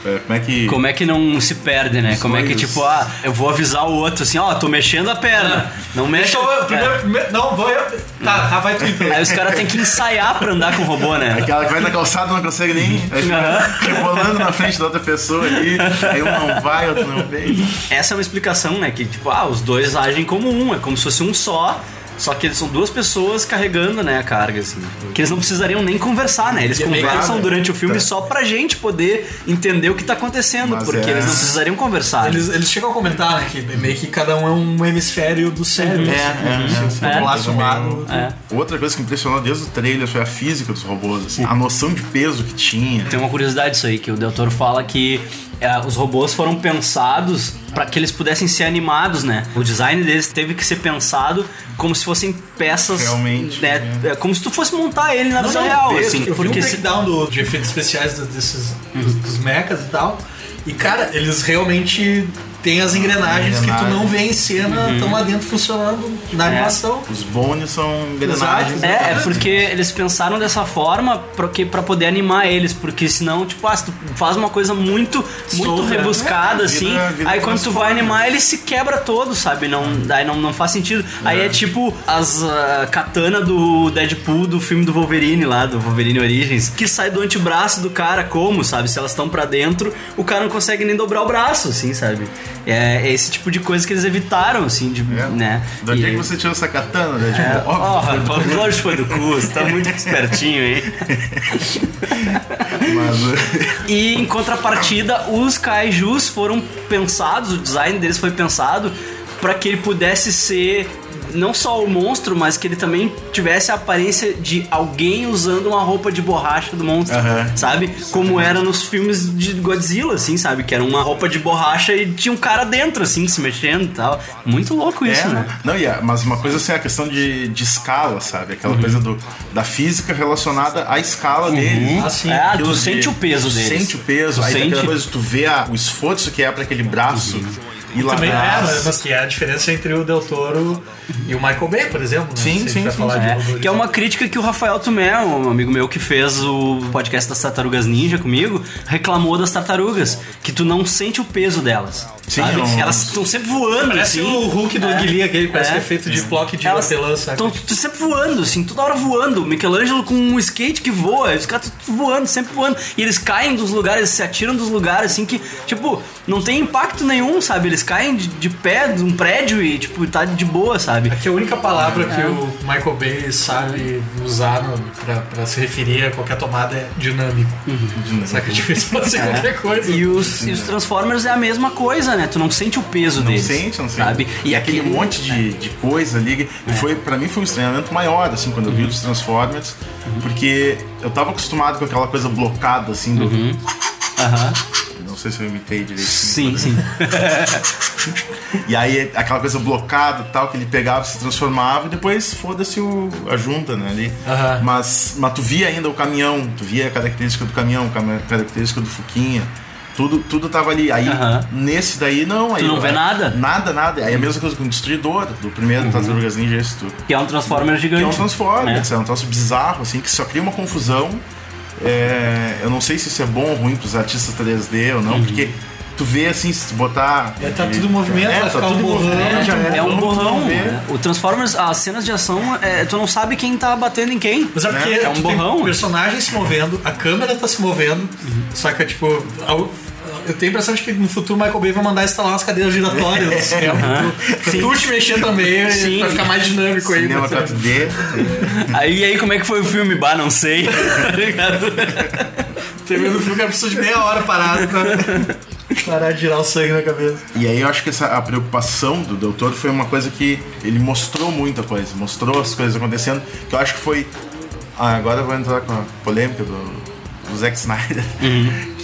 É, Como é que. Como é que não se perde, né? Como é que, Sonhos. tipo, ah, eu vou avisar o outro assim, ó, tô mexendo a perna. Não mexe. Deixa eu, primeiro, É. primeiro, não, vou eu. Tá, tá, vai tu então. Aí os caras têm que ensaiar pra andar com o robô, né? Aquela que vai na calçada não consegue nem. aí fica Rebolando na frente da outra pessoa ali. Aí um não vai, outro não vem. Essa é uma explicação, né? Que, tipo, ah, os dois agem como um, é como se fosse um só. Só que eles são duas pessoas carregando, né, a carga, assim. Que eles não precisariam nem conversar, né? Eles E é conversam durante o filme tá. só pra gente poder entender o que tá acontecendo, Mas porque é- eles não precisariam conversar. Eles, eles chegam a comentar, né? Que meio que cada um é um hemisfério do cérebro. É, assim, é, Se é. controlasse um lado. É. Outra coisa que impressionou desde o trailer foi a física dos robôs, assim, a noção de peso que tinha. Tem uma curiosidade disso aí, que o Del Toro fala que é, os robôs foram pensados para que eles pudessem ser animados, né? O design deles teve que ser pensado como se fossem peças. Realmente, Né? É como se tu fosse montar ele na vida real, eu, assim. eu vi um porque se breakdown do, de efeitos especiais do- desses, dos, dos mechas e tal. E, cara, eles realmente têm as engrenagens que tu não vê em cena, estão lá dentro funcionando na animação. Os bones são engrenagens. É, é porque eles pensaram dessa forma porque para poder animar eles, porque senão, tipo, ah, se tu faz uma coisa muito muito né? rebuscada É, assim, vira- vira aí quando tu vai animar ele se quebra todo, sabe? Não, daí não, não faz sentido. Aí é tipo as ah, katana do Deadpool do filme do Wolverine lá, do Wolverine Origins, que sai do antebraço do cara como, sabe? Se elas estão pra dentro, o cara não consegue nem dobrar o braço, assim, sabe? É, é esse tipo de coisa que eles evitaram, assim, de, É. né? De onde é que você tirou essa katana, né? Tipo, é, óbvio. ó, lógico foi do cu, você tá muito espertinho, hein? Mas, E em contrapartida, os kaijus foram pensados, o design deles foi pensado para que ele pudesse ser não só o monstro, mas que ele também tivesse a aparência de alguém usando uma roupa de borracha do monstro, sabe? Como era nos filmes de Godzilla, assim, sabe? Que era uma roupa de borracha e tinha um cara dentro, assim, se mexendo e tal. Muito louco isso, é, né? Não, e a- mas uma coisa assim, a questão de, de escala, sabe? Aquela Uhum. coisa do, da física relacionada à escala deles. Ah, sim. É, tu Aquilo de- sente o peso tu deles. Sente o peso. Tu aí tem sente- aquela coisa tu vê a- o esforço que é pra aquele braço lá Também é, mas, que é a diferença entre o Del Toro e o Michael Bay, por exemplo. Né? Sim, sim, sim, sim. É, que é uma crítica que o Rafael Tumé, um amigo meu que fez o podcast das tartarugas ninja comigo, reclamou das tartarugas, que tu não sente o peso delas. Sim, não- Elas estão sempre voando, Parece assim. o Hulk do É. Guilherme, aquele parece É. que é feito de bloco de Elas hortelã, estão sempre voando, assim, toda hora voando. Michelangelo com um skate que voa, os caras estão voando, sempre voando. E eles caem dos lugares, se atiram dos lugares, assim, que, tipo, não tem impacto nenhum, sabe? Eles caem de, de pé de um prédio e, tipo, tá de boa, sabe? Aqui a única palavra que É. o Michael Bay sabe usar no, pra, pra se referir a qualquer tomada é dinâmico. Saca? Tipo, isso pode ser Uhum. É. qualquer coisa. E os, e os Transformers é a mesma coisa, né? Tu não sente o peso Não deles. sente, não sente. Sabe? E aquele monte de, de coisa ali. E foi, pra mim foi um estranhamento maior, assim, quando eu vi os Transformers. Porque eu tava acostumado com aquela coisa blocada, assim, do. Aham. Não sei se eu imitei direito. Sim, sim. E aí aquela coisa blocada tal, que ele pegava, se transformava e depois foda-se a junta, né? Ali. Mas, mas tu via ainda o caminhão, tu via a característica do caminhão, a característica do Fuquinha. Tudo, tudo tava ali. Aí Aham. nesse daí não. Aí, Tu não vê é- nada? Nada, nada. Aí a mesma coisa com o Destruidor, do primeiro Tartarugas Ninja, esse tudo. Que é um Transformer Que gigante. é um Transformers, É. é. um troço bizarro, assim, que só cria uma confusão. É, eu não sei se isso é bom ou ruim pros artistas 3D ou não, Uhum. porque tu vê assim, se tu botar. É, tá tudo em movimento, vai tá ficar tudo um borrão, já é. É um borrão. né? O Transformers, as cenas de ação, é, tu não sabe quem tá batendo em quem. Mas é porque é um tem borrão. personagem se movendo, a câmera tá se movendo, saca? Tipo, ao- eu tenho a impressão de que no futuro o Michael Bay vai mandar instalar umas cadeiras giratórias no cinema. Pra tu- te mexer também, Sim. pra ficar mais dinâmico aí. Cinema né? 4D. Aí, aí como é que foi o filme? Bah, não sei. Tá ligado? Termina o filme que precisa de meia hora parado pra parar de girar o sangue na cabeça. E aí eu acho que essa, a preocupação do doutor foi uma coisa que ele mostrou muita coisa, mostrou as coisas acontecendo, que eu acho que foi. Ah, agora eu vou entrar com a polêmica do, do Zack Snyder.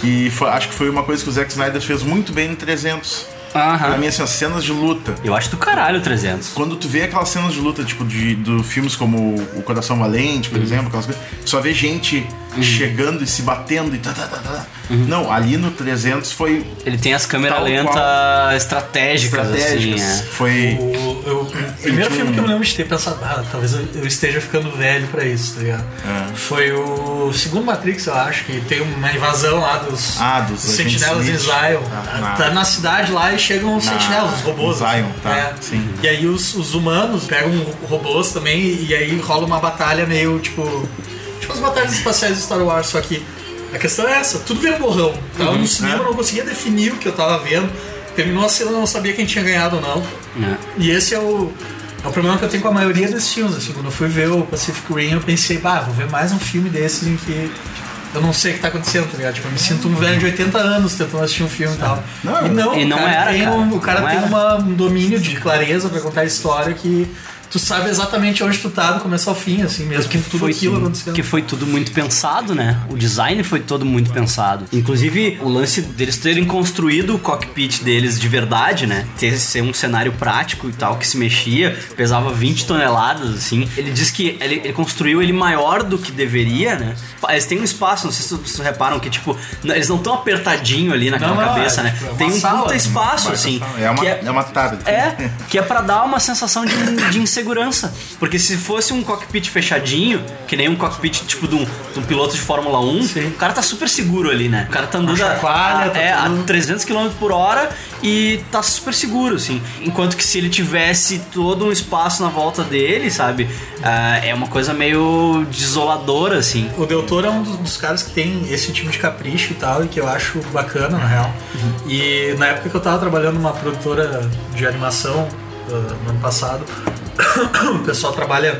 Que foi- acho que foi uma coisa que o Zack Snyder fez muito bem no 300. Aham. Pra mim, assim, as cenas de luta. Eu acho do caralho o 300. Quando tu vê aquelas cenas de luta, tipo, de, do filmes como O Coração Valente, por exemplo, aquelas coisas, só vê gente chegando e se batendo e tá, tá, tá, tá. Não, ali no 300 foi. Ele tem as câmeras lentas estratégicas, Estratégicas. assim. é. Foi. O, eu- o primeiro filme que eu me lembro de ter pensado, ah, talvez eu, eu esteja ficando velho pra isso, tá ligado? É. Foi o segundo Matrix, eu acho, que tem uma invasão lá dos, Ah, dos dos sentinelas em. Zion. Ah, na- tá na cidade lá e chegam os Na- sentinelas, os robôs. Zion, assim. tá, É. sim. E aí os, os humanos pegam robôs também e aí rola uma batalha meio tipo. Tipo as batalhas espaciais do Star Wars, só que a questão é essa, tudo vira borrão. Tava Uhum. no cinema, É. eu não conseguia definir o que eu tava vendo. Terminou a cena, eu não sabia quem tinha ganhado ou não. É. E esse é o, é o problema que eu tenho com a maioria desses filmes. Assim, quando eu fui ver o Pacific Rim, eu pensei, bah, vou ver mais um filme desses em que eu não sei o que tá acontecendo, tá ligado? Tipo, eu me sinto um velho de 80 anos tentando assistir um filme e tal. Não, e não, e o não cara era, tem, cara. um, o cara Não tem uma- um domínio de clareza pra contar a história que tu sabe exatamente onde tu tá do começo ao fim, assim, mesmo que tudo foi aquilo acontecendo. que foi tudo muito pensado, né? O design foi todo muito pensado. Inclusive, o lance deles terem construído o cockpit deles de verdade, né? Ter ser um cenário prático e tal, que se mexia, pesava 20 toneladas, assim. Ele diz que ele, ele construiu ele maior do que deveria, né? Eles têm um espaço, não sei se vocês reparam, que tipo, eles não estão apertadinho ali naquela Não, não, cabeça, é, né? tipo, é Tem um sala, puta espaço, assim. É uma, que é uma tablet. é, que é pra dar uma sensação de, de insegurança. Porque se fosse um cockpit fechadinho, que nem um cockpit tipo de um, de um piloto de Fórmula 1, o cara tá super seguro ali, né? O cara tá andando a, chacoalha, a- tá é, a tudo- 300 km por hora e tá super seguro, assim. Enquanto que se ele tivesse todo um espaço na volta dele, sabe? Ah, é uma coisa meio desoladora, assim. O Del Toro é um dos, dos caras que tem esse tipo de capricho e tal, e que eu acho bacana, na real. E na época que eu tava trabalhando numa produtora de animação, uh, no ano passado, o pessoal trabalha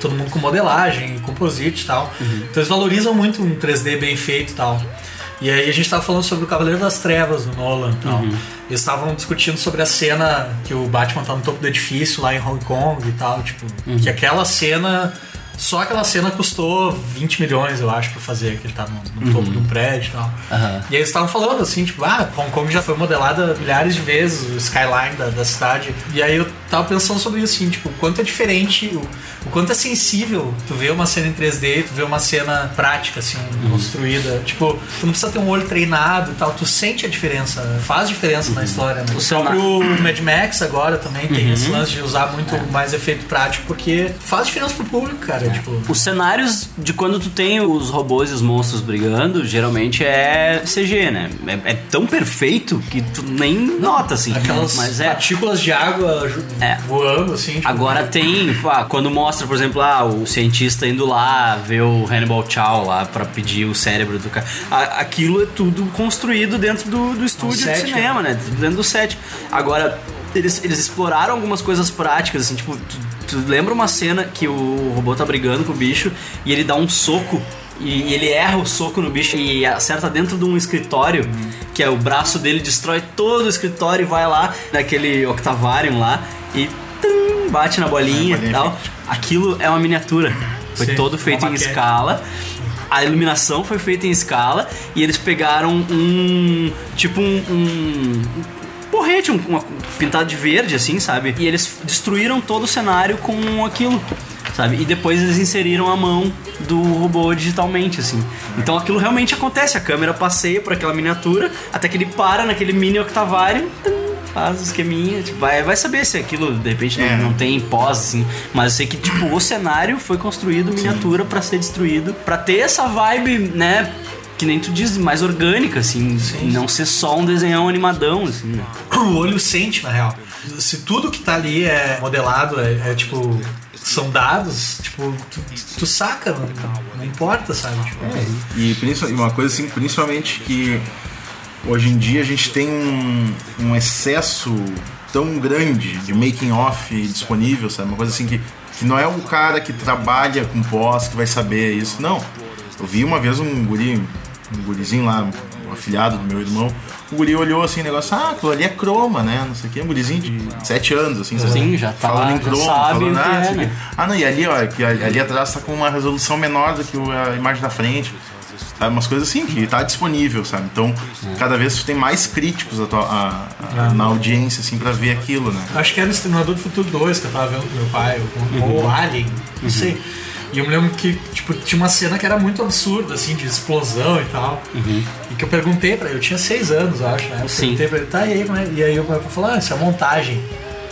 todo mundo com modelagem, composite e tal. Então eles valorizam muito um 3D bem feito e tal. E aí a gente tava falando sobre o Cavaleiro das Trevas do Nolan e tal. Eles estavam discutindo sobre a cena que o Batman tá no topo do edifício lá em Hong Kong e tal, tipo, que aquela cena só aquela cena custou 20 milhões, eu acho, pra fazer, que ele tá no, no topo de um prédio e tal. Aham. E aí eles estavam falando assim, tipo, ah, Hong Kong já foi modelada milhares de vezes, o skyline da, da cidade. E aí eu tava pensando sobre isso, assim, tipo, o quanto é diferente, o, o quanto é sensível tu ver uma cena em 3D, tu ver uma cena prática, assim, construída. Tipo, tu não precisa ter um olho treinado e tal, tu sente a diferença, faz diferença na história, né? O próprio Mad Max agora também tem Uhum. esse lance de usar muito mais efeito prático, porque faz diferença pro público, cara. Tipo, Os cenários de quando tu tem os robôs e os monstros brigando, geralmente é CG, né? É, é tão perfeito que tu nem nota, assim. aquelas Mas é. partículas de água É. voando, assim. Tipo, Agora tem, ah, quando mostra, por exemplo, ah, o cientista indo lá ver o Hannibal Chow lá pra pedir o cérebro do cara. Aquilo é tudo construído dentro do, do estúdio de set, cinema, né? Tudo Dentro do set. Agora, eles, eles exploraram algumas coisas práticas, assim, tipo, tu, tu lembra uma cena que o robô tá brigando com o bicho e ele dá um soco e ele erra o soco no bicho e acerta dentro de um escritório, que é o braço dele destrói todo o escritório e vai lá naquele Octavarium lá e tum, bate na bolinha e tal. Aquilo é uma miniatura. Foi Sim, todo uma feito em escala. A iluminação foi feita em escala e eles pegaram um. Tipo um. um porrete, um, uma, pintado de verde, assim, sabe? E eles destruíram todo o cenário com aquilo, sabe? E depois eles inseriram a mão do robô digitalmente, assim. Então aquilo realmente acontece, a câmera passeia por aquela miniatura até que ele para naquele mini octavário. Faz o esqueminha, tipo, vai, vai saber se aquilo de repente não, É. não tem pós, assim. Mas eu sei que, tipo, o cenário foi construído miniatura pra ser destruído, pra ter essa vibe, né? Que nem tu diz, mais orgânica, assim. Não ser só um desenhão animadão, assim, né? o olho sente, na real. Se tudo que tá ali é modelado, é, é, tipo. São dados, tipo, tu, tu saca, não, não importa, sabe? Tipo, E principal- e uma coisa assim, principalmente que hoje em dia a gente tem um, um excesso tão grande de making off disponível, sabe? Uma coisa assim que, que não é o cara que trabalha com pós que vai saber isso. Não. Eu vi uma vez um guri, um gurizinho lá, um afilhado do meu irmão, o guri olhou assim, negócio, ah, aquilo ali é croma, né? Não sei o que, um gurizinho de 7 anos, assim, sabe? Sim, já tá falando lá, em já croma, sabe falando, ah, é, né? quê. Ah, não, e ali, ó, que ali ali atrás tá com uma resolução menor do que a imagem da frente. Sabe, umas coisas assim, que tá disponível, sabe? Então, cada vez tem mais críticos a tua- a- a- Ah. na audiência, assim, pra ver aquilo, né? Acho que era o Exterminador do Futuro 2 que eu tava vendo com meu pai, ou, ou Alien, não sei. E eu me lembro que, tipo, tinha uma cena que era muito absurda, assim, de explosão e tal. E que eu perguntei pra ele, eu tinha seis anos, eu acho, né? Eu Sim. perguntei pra ele, tá, e aí, como é? E aí pai falou, ah, isso é montagem.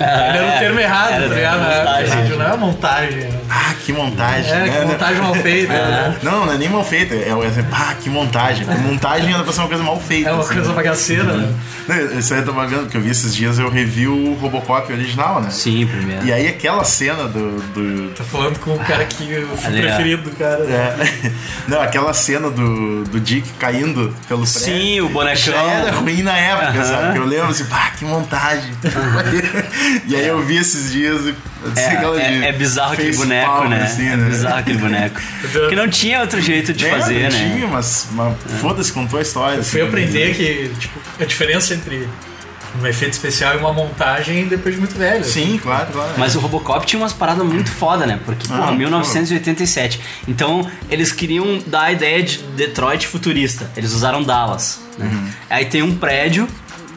Ah, ele era o termo errado, era tá ligado? montagem. Tipo, não é montagem. Ah, que montagem. É, né? que montagem mal feita. né? Não, não é nem mal feita. É, é, ah, que montagem. Porque montagem era pra ser uma coisa mal feita. É uma assim. coisa bagaceira, né? Não, Isso aí eu tava vendo, porque eu vi esses dias, eu revi o Robocop original, né? Sim, primeiro. E aí aquela cena do. do Tô falando com o cara que o preferido do cara. é, não, aquela cena do, do Dick caindo pelo prédio. Sim, o bonecão. Já era ruim na época, Aham. sabe? Que eu lembro assim, pá, que montagem. e aí eu vi esses dias e. É, é, é bizarro aquele boneco, palm, né? assim, é bizarro aquele boneco. que não tinha outro jeito de É, fazer, não né? Tinha, mas, mas foda-se, contou a história. Eu fui assim, aprender que, tipo, a diferença entre um efeito especial e uma montagem depois de muito velho. Sim, claro, claro. Mas o Robocop tinha umas paradas muito foda, né? Porque, porra, Ah, 1987. Então, eles queriam dar a ideia de Detroit futurista. Eles usaram Dallas. né? Uhum. Aí tem um prédio,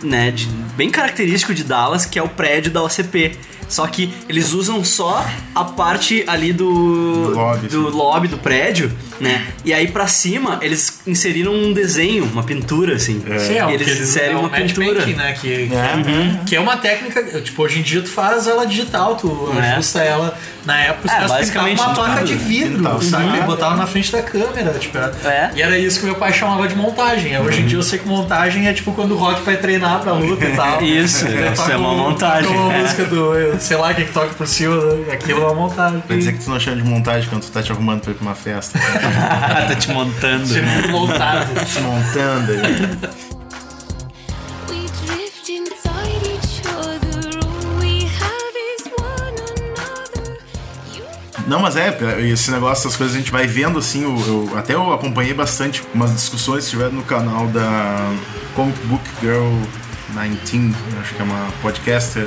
né, de- bem característico de Dallas, que é o prédio da OCP. Só que eles usam só a parte ali do, Do lobby, do lobby do prédio, né? E aí pra cima eles inseriram um desenho, uma pintura, assim. Sim, é, o E eles inserem é o uma pintura. né? Que, É. que é uma técnica, tipo, hoje em dia tu faz ela digital, tu É. ajusta ela. Na época os É, caras pintavam basicamente uma placa de né? vidro, sabe? Uhum. E botavam na frente da câmera, tipo, era- É. E era isso que meu pai chamava de montagem. Hoje em dia eu sei que montagem é tipo quando o rock vai treinar pra luta e tal. Isso, isso é uma um- montagem. toca Uma é. música do, sei lá, que toca por cima, né? aquilo é uma montagem. Quer dizer que tu não chama de montagem quando tu tá te arrumando pra ir pra uma festa. tá te montando. Tipo, montado. Se montando aí. Não, mas é, esse negócio, essas coisas a gente vai vendo assim. Eu, eu- até eu acompanhei bastante umas discussões que tiveram no canal da Comic Book Girl 19, acho que é uma podcaster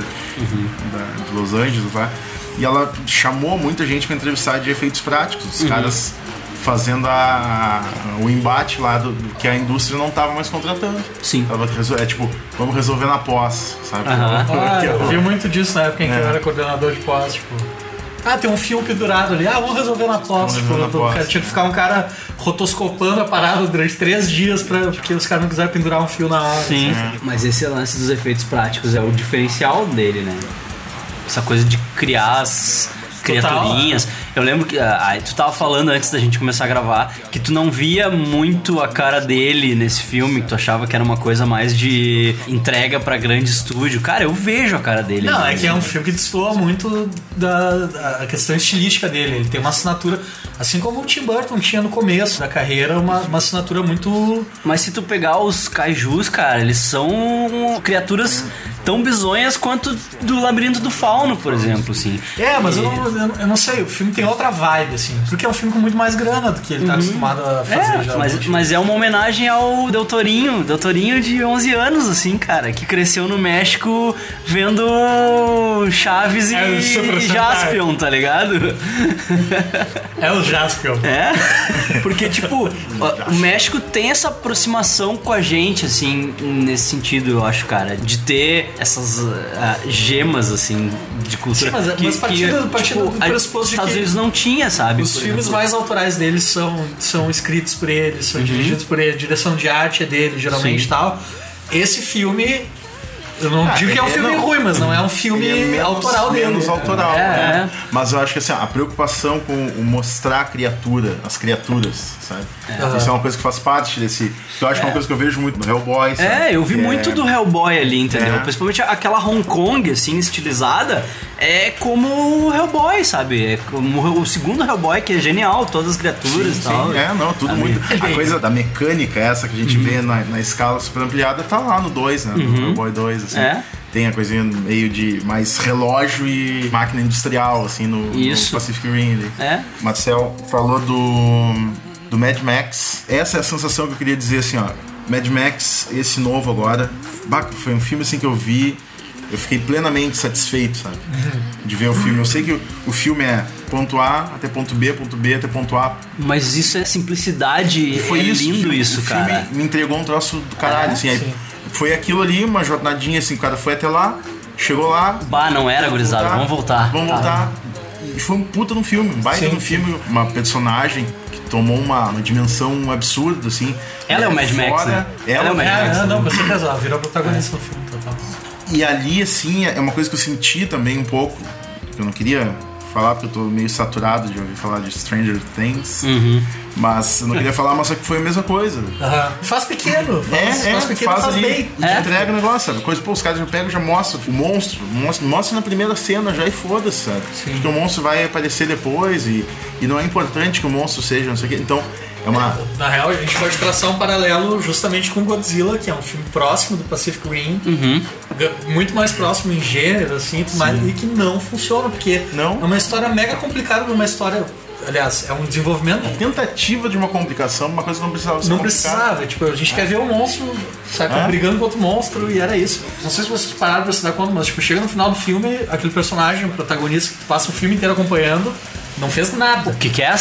da- de Los Angeles lá. E ela chamou muita gente para entrevistar de efeitos práticos. Os Uhum. caras fazendo a, o embate lá do, do que a indústria não tava mais contratando. Sim. Tava é tipo, vamos resolver na pós, sabe? Aham. Ah, eu vi muito disso na época em que É. eu era coordenador de pós, tipo. Ah, tem um fio pendurado ali. Ah, vamos resolver na pós. Pós. cara tinha que ficar um cara rotoscopando a parada durante três dias pra, porque os caras não quiseram pendurar um fio na hora. Sim, assim. mas esse lance dos efeitos práticos é o diferencial dele, né? Essa coisa de criar as criaturinhas. Eu lembro que ah, tu tava falando antes da gente começar a gravar que tu não via muito a cara dele nesse filme, que tu achava que era uma coisa mais de entrega pra grande estúdio. Cara, eu vejo a cara dele. Não, é que é um filme que destoa muito da, da questão estilística dele. Ele tem uma assinatura, assim como o Tim Burton tinha no começo da carreira, uma, uma assinatura muito. Mas se tu pegar os kaijus, cara, eles são criaturas tão bizonhas quanto do Labirinto do Fauno, por exemplo, assim. É, mas E- eu, não, eu, não sei, o filme tem outra vibe, assim. Porque é um filme com muito mais grana do que ele tá acostumado a fazer É, mas, mas é uma homenagem ao Del Torinho, Del Torinho de 11 anos, assim, cara, que cresceu no México vendo Chaves e, É, e. Jaspion, tá ligado? É o Jaspion. É, porque, tipo, o México tem essa aproximação com a gente, assim, nesse sentido, eu acho, cara, de ter essas ah, gemas, assim, de cultura. Sim, mas- mas partindo- partindo do a- pressuposto de Estados que Unidos não tinha, sabe? Os filmes exemplo. mais autorais deles são, são escritos por eles, Uhum. são dirigidos por ele, a direção de arte é dele, geralmente e tal. Esse filme, Eu não Ah, digo que é um é- filme não. ruim, mas não é um filme é menos- autoral dele. menos autoral, É, né? Mas eu acho que assim, a preocupação com o mostrar a criatura, as criaturas, sabe? É. Isso é uma coisa que faz parte desse. Eu acho que é uma coisa que eu vejo muito no Hellboy. sabe? É, eu vi muito é- do Hellboy ali, entendeu? É. Principalmente aquela Hong Kong, assim, estilizada, é como o Hellboy, sabe? É como o segundo Hellboy, que é genial, todas as criaturas Sim, e tal. sim, é, não, tudo Ali. muito. A coisa da mecânica, essa que a gente vê na, na escala super ampliada, tá lá no 2, né? No Uhum. Hellboy 2, assim. É. Tem a coisinha meio de mais relógio e máquina industrial, assim, no, Isso. no Pacific Rim. ali. É. Marcel falou do, do Mad Max. Essa é a sensação que eu queria dizer, assim, ó. Mad Max, esse novo agora, foi um filme assim que eu vi, eu fiquei plenamente satisfeito, sabe? De ver o filme. Eu sei que o, filme é ponto A até ponto B, ponto B até ponto A. Mas isso é simplicidade, E foi é isso. lindo o filme- isso, o filme cara. me entregou um troço do caralho, É, assim. aí. Foi aquilo ali, uma jornadinha assim, o cara foi até lá, chegou lá. Bah, não era, gurizada, vamos voltar. Vamos Tá. voltar. E foi um puta no filme, um baita Sim, no filme, uma personagem que tomou uma, uma dimensão absurda, assim. Ela é o Mad Max, né? Ela, é o Mad Max. É, não, com certeza, ela virou protagonista no filme, total. E ali, assim, é uma coisa que eu senti também um pouco. que Eu não queria falar porque eu tô meio saturado de ouvir falar de Stranger Things. Uhum. Mas eu não queria falar, mas só que foi a mesma coisa. Aham. Faz pequeno, faz, É, é, faz pequeno, faz, faz, ali, te entrega o negócio, sabe? Coisa, pô, os caras já pegam já mostram o monstro, mostra, mostra na primeira cena já e foda-se, sabe? Porque o monstro vai aparecer depois e, e não é importante que o monstro seja, não sei o quê. Então, é uma. Na real, a gente pode traçar um paralelo justamente com Godzilla, que é um filme próximo do Pacific Rim, Uhum. muito mais próximo em gênero, assim, mais, e que não funciona, porque é uma história mega complicada, uma história. Aliás, é um desenvolvimento. Tentativa de uma complicação, uma coisa que não precisava ser Não complicada. precisava, tipo, a gente quer ver o monstro, sabe, É? brigando contra o monstro e era isso. Não sei se vocês pararam pra se dar conta, mas tipo, chega no final do filme, aquele personagem, o protagonista que tu passa o filme inteiro acompanhando, não fez nada. O que que é?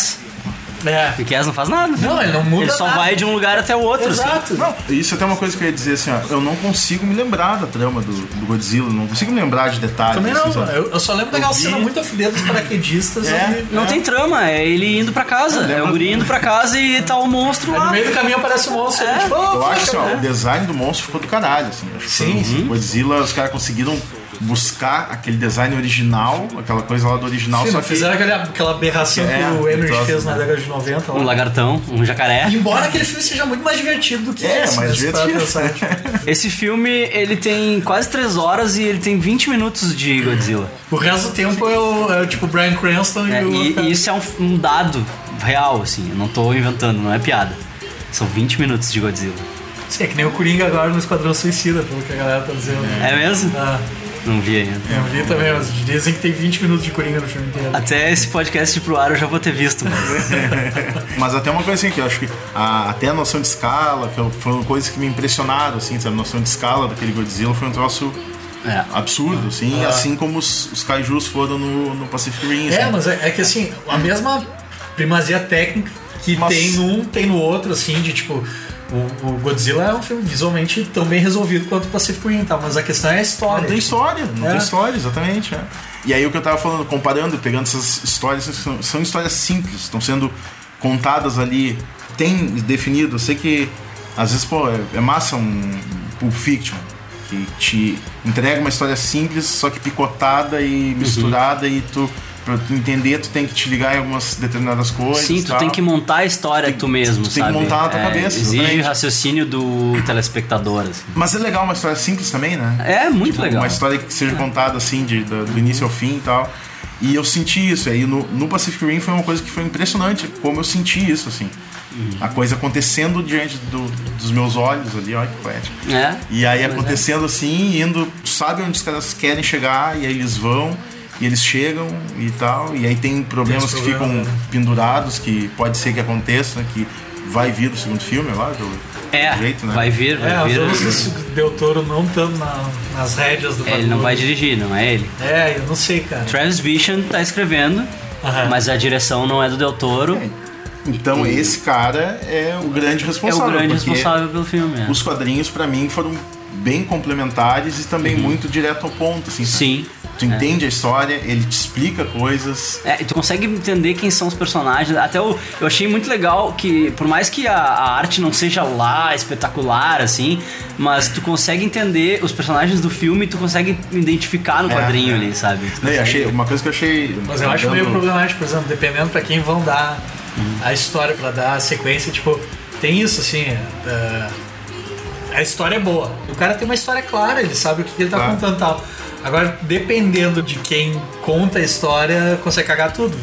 É. O que é? não faz nada. Não, ele não muda Ele só nada. vai de um lugar até o outro. assim. Exato. Não, isso é até uma coisa que eu ia dizer assim, ó, eu não consigo me lembrar da trama do, do Godzilla, não consigo me lembrar de detalhes. Também não, assim, eu, eu só lembro daquela vi- cena muito afilhada dos paraquedistas. É, Não tem trama, é ele indo pra casa. É o guri indo pra casa e tá o monstro lá. no meio do caminho aparece o monstro. É. tipo, oh, Eu acho assim, ó, poxa, o design do monstro ficou do caralho, assim. Que Sim, um- sim. O Godzilla, os caras conseguiram buscar aquele design original, aquela coisa lá do original, Sim, só não que... fizeram aquela, aquela aberração É, que o Emmerich troço, fez na né? década de 90. lá. Um lagartão, um jacaré. Embora aquele filme seja muito mais divertido do que É, esse, mais divertido. tipo. Esse filme, ele tem quase 3 horas e ele tem 20 minutos de Godzilla. O resto do tempo é, o, é o tipo Brian Cranston É, e o. e, e isso é um, um dado real, assim. Eu não tô inventando, não é piada. São 20 minutos de Godzilla. Sim, é que nem o Coringa agora no Esquadrão Suicida, pelo que a galera tá dizendo. É mesmo? Ah, Não vi ainda. eu vi também, mas dizem que tem 20 minutos de Coringa no filme inteiro. Até esse podcast ir pro ar eu já vou ter visto, mas... Mas até uma coisa assim, que eu acho que a- até a noção de escala, que foram coisas que me impressionaram, assim, sabe? A noção de escala daquele Godzilla foi um troço É. absurdo, assim, Ah. assim como os, os kaijus foram no, no Pacific Rim, É, assim. mas é, é que assim, a mesma primazia técnica que Mas- tem num, tem no outro, assim, de tipo. O, o Godzilla é um filme visualmente tão bem resolvido quanto o Pacific Rim, tá? mas a questão é a história. Não tem história, não É. tem história, exatamente. é. E aí o que eu tava falando, comparando, pegando essas histórias, são, são histórias simples, estão sendo contadas ali, tem definido, eu sei que às vezes, pô, é, é massa um Pulp Fiction, que te entrega uma história simples, só que picotada e misturada e tu, pra tu entender, tu tem que te ligar em algumas determinadas coisas. Sim, tu tal. tem que montar a história tu mesmo, tu tem que sabe? montar na tua É, cabeça, Exige exatamente. raciocínio do telespectador, assim. Mas é legal uma história simples também, né? É, muito Tipo, legal. Uma história que seja contada assim, de, do, do início ao fim e tal. E eu senti isso. Aí no, no Pacific Rim foi uma coisa que foi impressionante, como eu senti isso, assim. Uhum. A coisa acontecendo diante do- dos meus olhos ali, olha que poético. É. E aí é. acontecendo assim, indo, tu sabe onde os caras querem chegar, e aí eles vão, e eles chegam e tal. E aí tem problemas Tem que problema, ficam né? pendurados, que pode ser que aconteça, que vai vir o segundo filme, eu acho. É, jeito, né? vai vir, vai É, vir. eu não sei se o Del Toro não estando na- nas rédeas do É, ele não vai dirigir, não é ele. É, eu não sei, cara. Travis Bickle tá escrevendo, Aham. mas a direção não é do Del Toro. Então esse cara é o grande É responsável. o grande responsável pelo filme. é. Os quadrinhos pra mim foram bem complementares e também muito direto ao ponto, assim. Sim. Tu entende a história, ele te explica coisas. É, e tu consegue entender quem são os personagens. Até eu, eu achei muito legal que, por mais que a, a arte não seja lá espetacular, assim, mas tu consegue entender os personagens do filme, tu consegue identificar no É, quadrinho é. ali, sabe? Tu Não, consegue- achei, uma coisa que eu achei. Mas eu acho dando- meio problemático, por exemplo, dependendo pra quem vão dar Uhum. a história, pra dar a sequência, tipo, tem isso assim. é, a história é boa. O cara tem uma história clara, ele sabe o que ele tá Claro. contando e tal. Agora, dependendo de quem conta a história, consegue cagar tudo.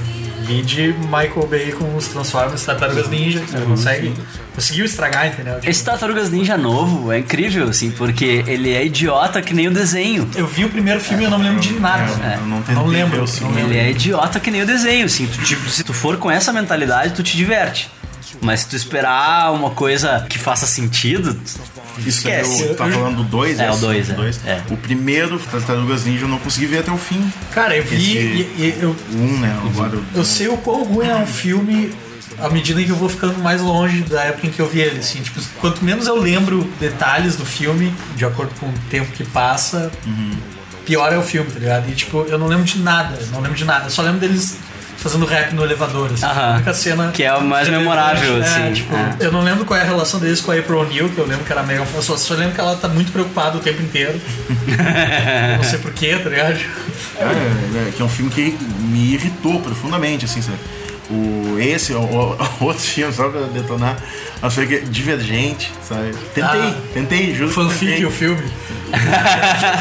Vide Michael Bay com os Transformers, Tartarugas Ninja, que Uhum. consegue. Conseguiu estragar, entendeu? Esse Tartarugas Ninja novo é incrível, assim, porque ele é idiota que nem o desenho. Eu vi o primeiro filme e eu não me lembro de nada. É. Eu não Não tentei lembro. ver o não segundo. lembro. Ele é idiota que nem o desenho, assim. Tu, tipo, se tu for com essa mentalidade, tu te diverte. Mas se tu esperar uma coisa que faça sentido, Isso é esquece. o, tá falando do 2? É, o dois, é. É. O primeiro, Tartarugas Ninja, eu não consegui ver até o fim. Cara, eu vi Esse- e, e eu, O 1, né? Agora, o- eu sei o quão ruim é um filme à medida que eu vou ficando mais longe da época em que eu vi ele, assim, tipo, quanto menos eu lembro detalhes do filme, de acordo com o tempo que passa, pior é o filme, tá ligado? E tipo, eu não lembro de nada, não lembro de nada, eu só lembro deles fazendo rap no elevador, assim, Aham. a única cena Que é o mais memorável, é, assim, tipo, é. eu não lembro qual é a relação deles com a April O'Neil, que eu lembro que era mega eu só, só lembro que ela tá muito preocupada o tempo inteiro. não sei porquê, tá ligado? É, é, que é um filme que me irritou profundamente, assim, sabe? O, esse, o, o, outro filme, só pra detonar, mas foi que- divergente, sabe? Tentei, Ah, tentei, juro. Fanfic tentei. o filme.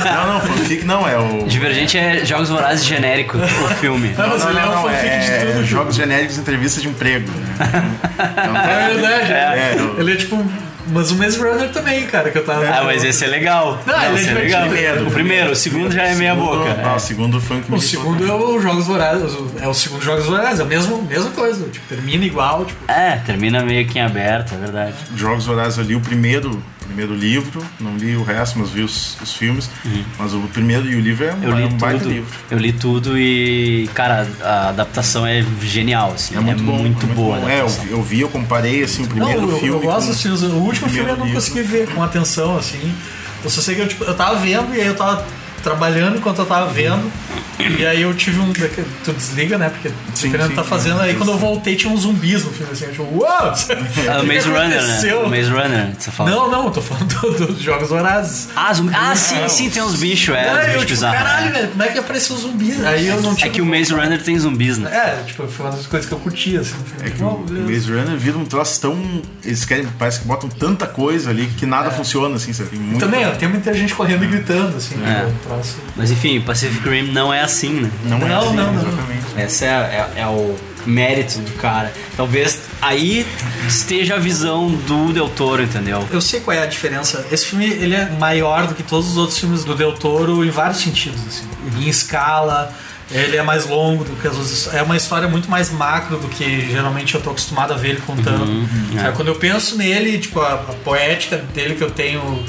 Não, não, fanfic não, é o. Divergente é Jogos Vorazes genérico, o filme. Não, ele é um fanfic é, de tudo. Jogos genéricos, entrevistas de emprego. Né? Então, É verdade. É, eu- Ele é tipo. Mas o Maze Runner também, cara, que eu tava. Ah, mas esse é legal. Não, ele é esse é legal. Primeiro, O primeiro, o segundo já é meia boca. Não, o segundo foi o que me O segundo é o Jogos Vorazes. É o segundo Jogos Vorazes, é a mesma, mesma coisa. Tipo, termina igual. Tipo, É, termina meio que em aberto, é verdade. Jogos Vorazes eu li o primeiro, primeiro livro, não li o resto, mas vi os, os filmes. Mas o primeiro e o livro é um, Eu li é um baita tudo. livro. Eu li tudo e, cara, a adaptação é genial, assim. É muito bom. muito é muito boa. É, eu, vi, eu comparei assim, o não, primeiro eu, filme. eu gosto com dos filmes. O último filme eu não primeiro consegui ver com atenção, assim. Eu só sei que eu, tipo, eu tava vendo e aí eu tava trabalhando enquanto eu tava vendo. E aí eu tive um. Tu desliga, né? Porque Sim, querendo sim, tá fazendo. Aí quando eu voltei tinha uns zumbis no filme, assim. Eu, tipo, uau! Ah, o que Maze Runner, né? O Maze Runner, você fala. Não, não, eu tô falando do- dos Jogos Vorazes. Ah, zumbi... ah sim, sim, tem uns bichos, é, Aí uns eu, bichos tipo, caralho, né? velho, como é que apareceu zumbis? Aí eu não tinha. É que o Maze Runner tem zumbis, né? É, tipo, foi uma das coisas que eu curti, assim. É que o Não, beleza. Maze Runner vira um troço tão. Eles querem, parece que botam tanta coisa ali que nada funciona, assim, sabe? Tem muita- Também, ó, tem muita gente correndo e gritando, assim. É. tipo, troço. Mas enfim, Pacific Rim não é assim, né? Não, é Não, assim, não, não. exatamente. Essa é, é, é o mérito do cara. Talvez aí esteja a visão do Del Toro, entendeu? Eu sei qual é a diferença. Esse filme ele é maior do que todos os outros filmes do Del Toro em vários sentidos. Assim. Em escala, ele é mais longo do que as outras. É uma história muito mais macro do que geralmente eu tô acostumado a ver ele contando. Sabe, é. Quando eu penso nele, tipo, a, a poética dele que eu tenho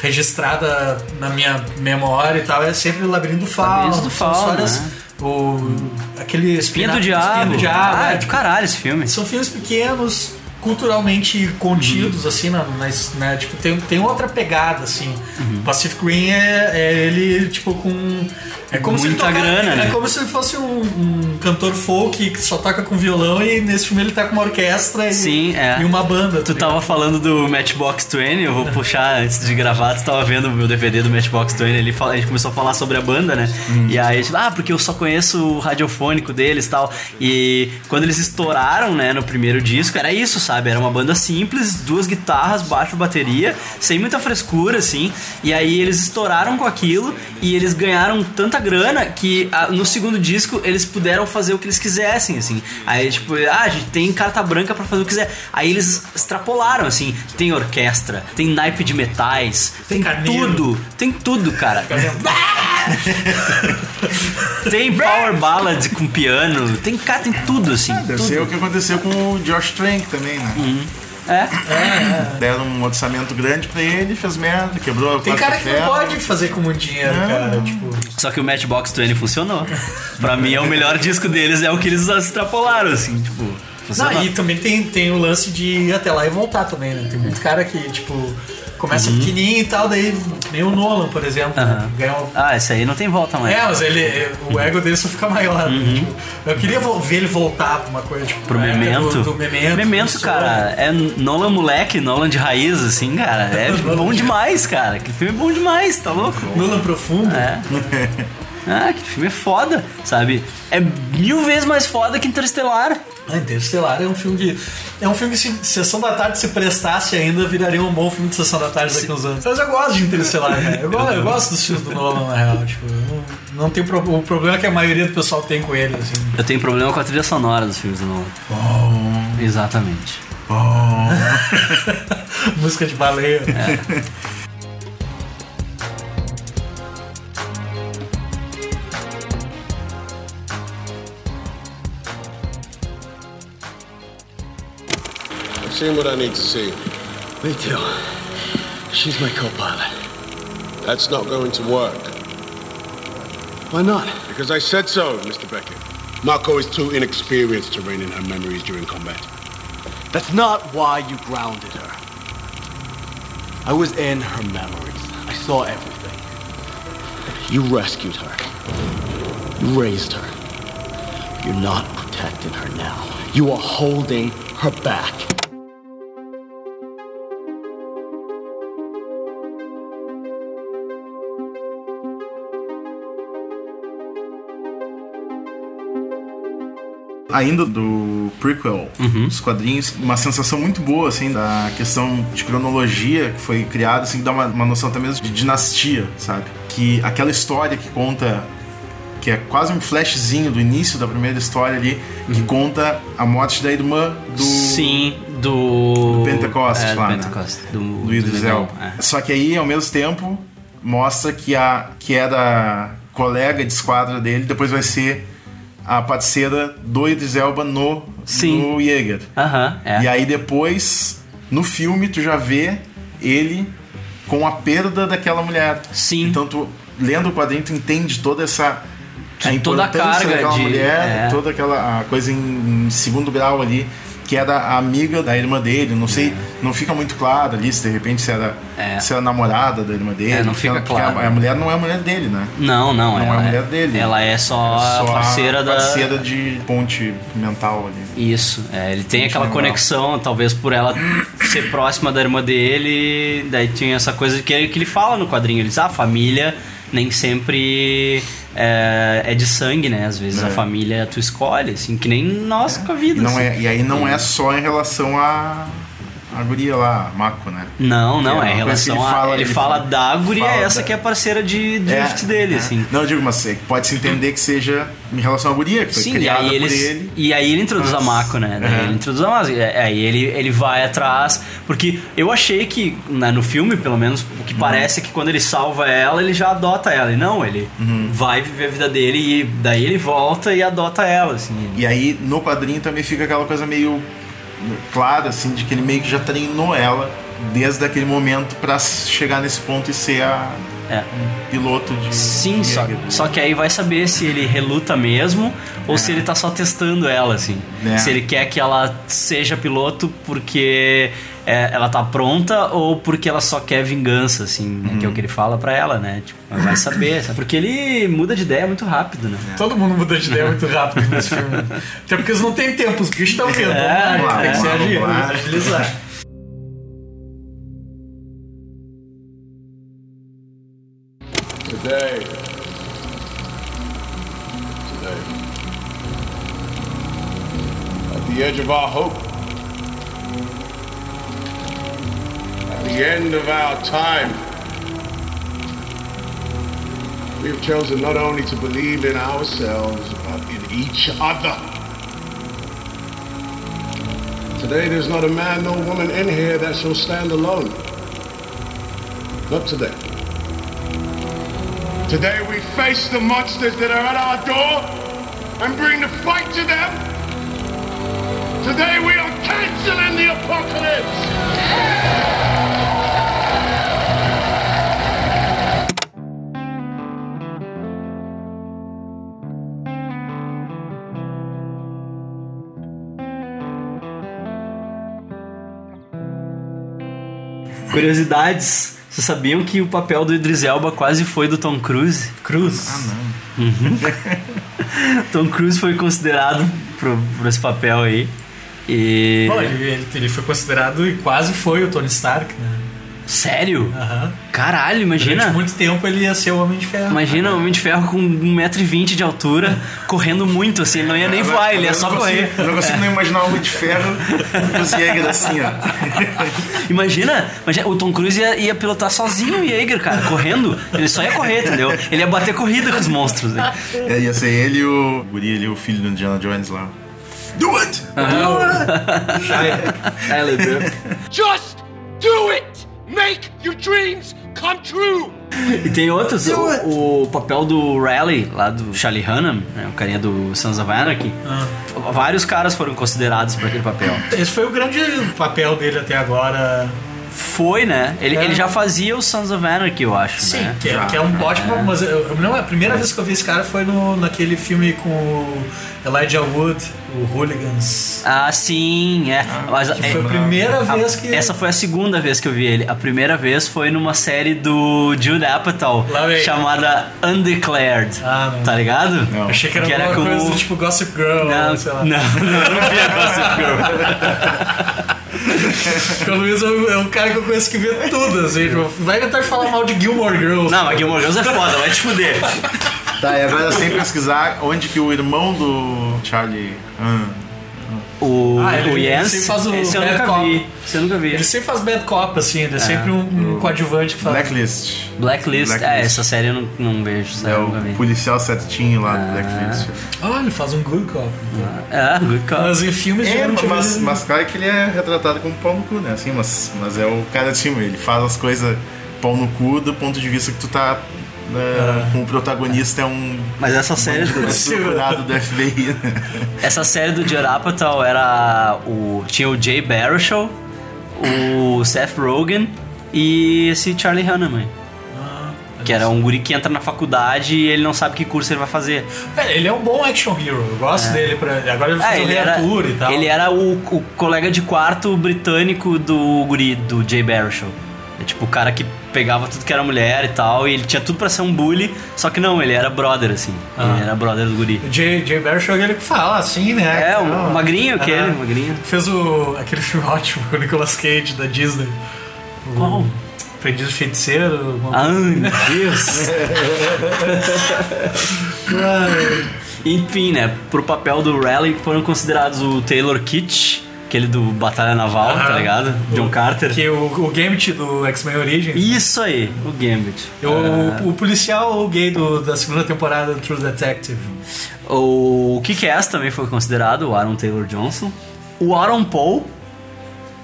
registrada na minha memória e tal, é sempre o Labirinto do Fauno. Labirinto do Fauno, histórias- né? O, aquele Espinha do Espinha Diabo. do Diabo. Ah, é, é do caralho esse filme. são filmes pequenos, culturalmente contidos, assim, na, na- né? Tipo, tem, tem outra pegada, assim. Uhum. Pacific Rim é, é ele, tipo, com. É como se ele Muita grana, É né? como se ele fosse um, um cantor folk que só toca com violão e nesse filme ele tá com uma orquestra e, Sim, é. e uma banda. Tu tava falando do Matchbox 20, eu vou puxar antes de gravar, tu tava vendo o meu DVD do Matchbox 20, ele fala- a gente começou a falar sobre a banda, né? E aí, tipo, ah, porque eu só conheço o radiofônico deles e tal. E quando eles estouraram, né, no primeiro disco, era isso, sabe? Era uma banda simples, duas guitarras, baixo, bateria, sem muita frescura, assim. E aí eles estouraram com aquilo e eles ganharam tanta grana que ah, no segundo disco eles puderam fazer o que eles quisessem, assim. Aí, tipo, ah, a gente tem carta branca pra fazer o que quiser. Aí eles extrapolaram, assim. Tem orquestra, tem naipe de metais, tem, carneiro. tudo, tem tudo, cara. tem power ballad com piano, tem, cara, tem tudo, assim. Deve tudo. ser o que aconteceu com o Josh Trank também, né? É, Deram um orçamento grande pra ele, fez merda, quebrou a Tem cara que não pode fazer com muito dinheiro, Não. cara. Tipo, Só que o Matchbox 20 funcionou. pra mim, é o melhor disco deles, é o que eles extrapolaram, assim, tipo. funcionou. Não, e também tem, tem o lance de ir até lá e voltar também, né? Tem muito cara que, tipo, Começa pequenininho e tal, daí nem o Nolan, por exemplo. Aham. Ganha um- Ah, esse aí não tem volta mais. É, mas ele, o ego dele só fica maior. né? Tipo, eu queria ver ele voltar pra uma coisa tipo. Pro Memento. Do, do Memento. Memento, do cara, é Nolan moleque, Nolan de raiz, assim, cara. É bom demais, cara. Que filme é bom demais, tá louco? Nolan profundo. É. Ah, que filme é foda, sabe? É mil vezes mais foda que Interestelar. Ah, Interestelar é um filme que. É um filme que se Sessão da Tarde se prestasse ainda, viraria um bom filme de Sessão da Tarde daqui uns anos. Mas eu gosto de Interestelar, né? Eu, gosto, eu gosto dos filmes do Nolan, na real. Tipo, não, não tem pro- o problema é que a maioria do pessoal tem com ele, assim. Eu tenho problema com a trilha sonora dos filmes do Nolan. Exatamente. Música de baleia. I've seen what I need to see. Me too. She's my co-pilot. That's not going to work. Why not? Because I said so, Mr. Beckett. Marco is too inexperienced to rein in her memories during combat. That's not why you grounded her. I was in her memories. I saw everything. You rescued her. You raised her. You're not protecting her now. You are holding her back. Ainda do prequel, Uhum. os quadrinhos, uma sensação muito boa, assim, da questão de cronologia que foi criada, assim, que dá uma, uma noção até mesmo de dinastia, sabe? Que aquela história que conta, que é quase um flashzinho do início da primeira história ali, que conta a morte da irmã do... Uhum. Sim, do. Do Pentecoste é, do lá, né? Pentecoste, do, do Idris é. Só que aí, ao mesmo tempo, mostra que a que era colega de esquadra dele, depois vai ser a parceira do Idris Elba no, Sim. no Jäger. Aham, é. E aí depois, no filme, tu já vê ele com a perda daquela mulher. Sim. Então tu, lendo o quadrinho, tu entende toda essa... A Toda a importância carga daquela de- mulher, é. toda aquela coisa em, em segundo grau ali, que era a amiga da irmã dele. Não sei, não fica muito claro ali se de repente se era, É. se era namorada da irmã dele. É, não fica claro. A, a mulher não é a mulher dele, né? Não, não, Não é a mulher dele. Ela é só, Só a parceira da. parceira de ponte mental ali. Isso, é, ele tem Gente aquela normal. conexão, talvez por ela ser próxima da irmã dele, daí tinha essa coisa que ele, que ele fala no quadrinho, ele diz, ah, a família nem sempre é, é de sangue, né? Às vezes É. a família tu escolhe, assim, que nem nós com a vida. não assim. é, e aí não é só em relação a, a guria lá, a Mako, né? Não, não, é que relação a. Ele fala, fala- da guria, fala essa da- que é a parceira de drift dele, é. assim. Não, eu digo, mas é que pode-se entender que seja em relação à guria, que foi Sim, e criada por eles, ele. e aí ele introduz a Mas- Mako, né? Daí É. ele introduz a Mako. e Aí ele, ele vai atrás. Porque eu achei que, né, no filme, pelo menos, o que parece é que quando ele salva ela, ele já adota ela. E não, ele vai viver a vida dele e daí ele volta e adota ela, assim. E aí no quadrinho também fica aquela coisa meio clara, assim, de que ele meio que já treinou ela desde aquele momento pra chegar nesse ponto e ser a É. piloto de. Sim, só, só que aí vai saber se ele reluta mesmo ou se ele tá só testando ela, assim. É. Se ele quer que ela seja piloto porque é, ela tá pronta ou porque ela só quer vingança, assim, né? que é o que ele fala pra ela, né? Tipo, mas vai saber, sabe? Porque ele muda de ideia muito rápido, né? Todo mundo muda de ideia muito rápido nesse filme. Até porque eles não têm tempo, os bichos estão vendo. É, vamos lá, tem que é, se agir, agilizar. Today. Today. At the edge of our hope. End of our time. We have chosen not only to believe in ourselves, but in each other. Today there's not a man nor woman in here that shall stand alone. Not today. Today we face the monsters that are at our door and bring the fight to them. Today we are canceling the apocalypse. Curiosidades. Vocês sabiam que o papel do Idris Elba quase foi do Tom Cruise? Cruz. Ah, não. Uhum. Tom Cruise foi considerado por esse papel aí. E. Bom, ele, ele- ele foi considerado e quase foi o Tony Stark, né? Sério? Aham. Caralho, imagina. Durante muito tempo ele ia ser o Homem de Ferro. Imagina um Homem de Ferro com 1,20m de altura, correndo muito, assim, ele não ia nem voar, ele ia só não correr. consigo- Eu não consigo nem imaginar o Homem de Ferro com os Jäger assim, ó. Imagina, imagina, o Tom Cruise ia, ia pilotar sozinho o Jaeger, cara, correndo. Ele só ia correr, entendeu? Ele ia bater corrida com os monstros. Né? É, ia ser ele e o guri ali, o filho do Indiana Jones lá. Do it! Just do it! Make your dreams come true! E tem outros, o, o papel do Raleigh, lá do Charlie Hunnam, né, o carinha do Sons of Anarchy. Vários caras foram considerados para aquele papel. Esse foi o grande papel dele até agora. Foi, né? Ele, É. ele já fazia o Sons of Anarchy, eu acho, Sim, né? que, é, que é um ótimo. Mas eu, lembro, a primeira vez que eu vi esse cara foi no, naquele filme com o Elijah Wood, o Hooligans. Ah, sim, é. Mas, que foi a primeira vez que- Essa foi a segunda vez que eu vi ele. A primeira vez foi numa série do Jude Apatow Lá vem. chamada Undeclared. Ah, não. Tá ligado? Eu achei que era alguma com coisa o- do tipo Gossip Girl, Não, sei lá. não, não, não via Gossip Girl. Porque o Luiz é o cara que eu conheço que vê tudo, assim. tipo, vai tentar falar mal de Gilmore Girls. Não, mas Gilmore Girls é foda, vai te fuder. Tá, e agora sem pesquisar onde que o irmão do Charlie. Hum, O, Ah, ele- o ele Jens, sempre faz o esse eu Bad nunca Cop. vi. Esse eu nunca vi. Ele sempre faz bad cop, assim, ele é, sempre um, um coadjuvante que faz. Blacklist. Blacklist, é, essa série eu não, não vejo, É o policial certinho lá do Blacklist. Ah, ele faz um good cop. É, good cop. Mas em filmes É, mas, ele- mas claro que ele é retratado como pau no cu, né? Assim, mas, mas é o cara assim, ele faz as coisas pau no cu do ponto de vista que tu tá. Né, Com o protagonista é um. Mas essa série do- procurado do FBI, né? Essa série do Judd Apatow era o tinha o Jay Baruchel, o Seth Rogen e esse Charlie Hunnam, que era um guri que entra na faculdade e ele não sabe que curso ele vai fazer. É, ele é um bom action hero. Eu gosto É. dele. Pra... Agora ele vai É, ele era, e tal. ele era o, o colega de quarto britânico do guri, do Jay Baruchel. É tipo o cara que pegava tudo que era mulher e tal, e ele tinha tudo pra ser um bully, só que não, ele era brother, assim. Ah. Ele era brother do guri. O Jay, Jay Baruchel é ele que fala, assim, né? É, o Tal. magrinho aquele, Aham. magrinho. Fez o, aquele filme ótimo com o Nicolas Cage da Disney. O Qual? Aprendiz de Feiticeiro. alguma Ai, coisa. meu Deus. Enfim, né? Pro papel do Raleigh foram considerados o Taylor Kitsch, aquele do Batalha Naval, tá ligado? John Carter. Que o, o Gambit do X-Men Origins. Isso aí, o Gambit. O, Ah, o policial gay do, da segunda temporada do True Detective. o Kick-Ass também foi considerado, o Aaron Taylor Johnson. O Aaron Paul,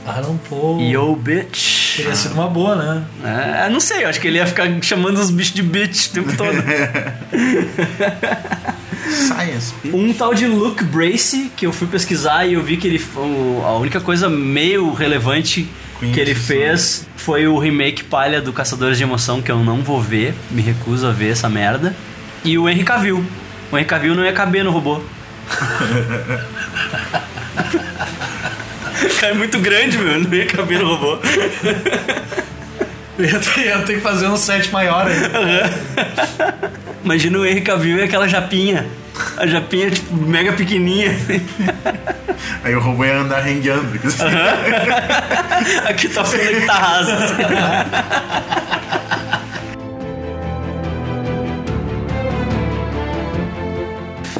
Aaron Paul. Yo Bitch. Teria sido uma boa, né? É, não sei, eu acho que ele ia ficar chamando os bichos de bitch o tempo todo. Science. Um tal de Luke Bracey, que eu fui pesquisar e eu vi que ele a única coisa meio relevante que ele fez foi o remake palha do Caçadores de Emoção, que eu não vou ver, me recuso a ver essa merda. E o Henry Cavill. O Henry Cavill não ia caber no robô. O cara é muito grande, meu, não ia caber no robô. Eu ia ter, ia ter que fazer um set maior aí. Imagina o Henry Cavill e aquela japinha. A japinha, tipo, mega pequenininha. Aí o robô ia andar rengueando. Aqui tá falando que tá rasa.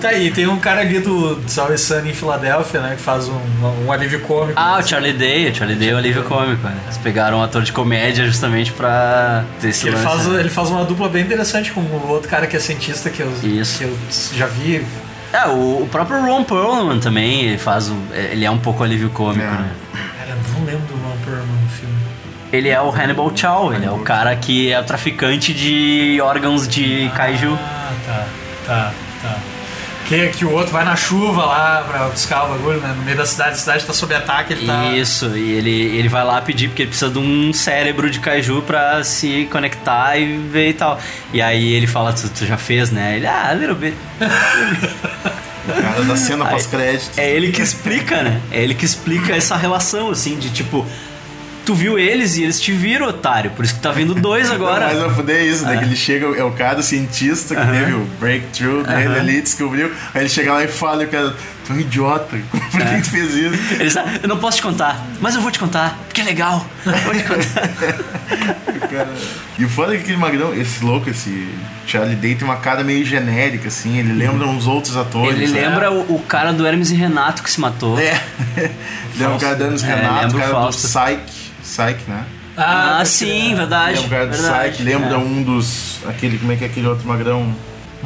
Tá aí, tem um cara ali do Salve Sunny em Filadélfia, né? Que faz um, um alívio cômico. Ah, o Charlie Day. O Charlie Day é o alívio cômico. né? Eles pegaram um ator de comédia justamente pra ter esse ele, lance, faz, né? ele faz uma dupla bem interessante com o outro cara que é cientista que eu, Isso. que eu já vi. É, o, o próprio Ron Perlman também, ele faz o, ele é um pouco alívio cômico, né? Cara, eu não lembro do Ron Perlman no filme. Ele é o Hannibal Chow, ele é o cara que é o traficante de órgãos de kaiju. Ah, tá, tá, tá. Que, que o outro vai na chuva lá pra buscar o bagulho, né? No meio da cidade, a cidade tá sob ataque, ele tá. Isso, e ele, ele vai lá pedir porque ele precisa de um cérebro de kaiju pra se conectar e ver e tal. E aí ele fala, tu, tu já fez, né? Ele, ah, little bit. O cara da cena pós-crédito. É ele que explica, né? É ele que explica essa relação, assim, de tipo. Tu viu eles e eles te viram, otário. Por isso que tá vindo dois agora. Mas não fuder isso, né? Que ele chega, é o cara cientista que Aham. teve o breakthrough dele Aham. ali, descobriu. Aí ele chega lá e fala, e o cara, tu é um idiota, por que, É. tu fez isso? Eles, "Ah, eu não posso te contar, mas eu vou te contar, porque é legal. Vou te contar. Cara, E o foda é que aquele magrão, esse louco, esse Charlie Day tem uma cara meio genérica, assim, ele lembra uns outros atores. Ele né? lembra o, o cara do Hermes e Renato que se matou. É. Lembra o cara do Hermes É, Renato, o lembra o cara do. Psyche, Psyche, né? Ah, pode sim, crer. verdade. Lembra o cara do verdade. Psyche, lembra É. um dos. aquele, como é que é aquele outro magrão?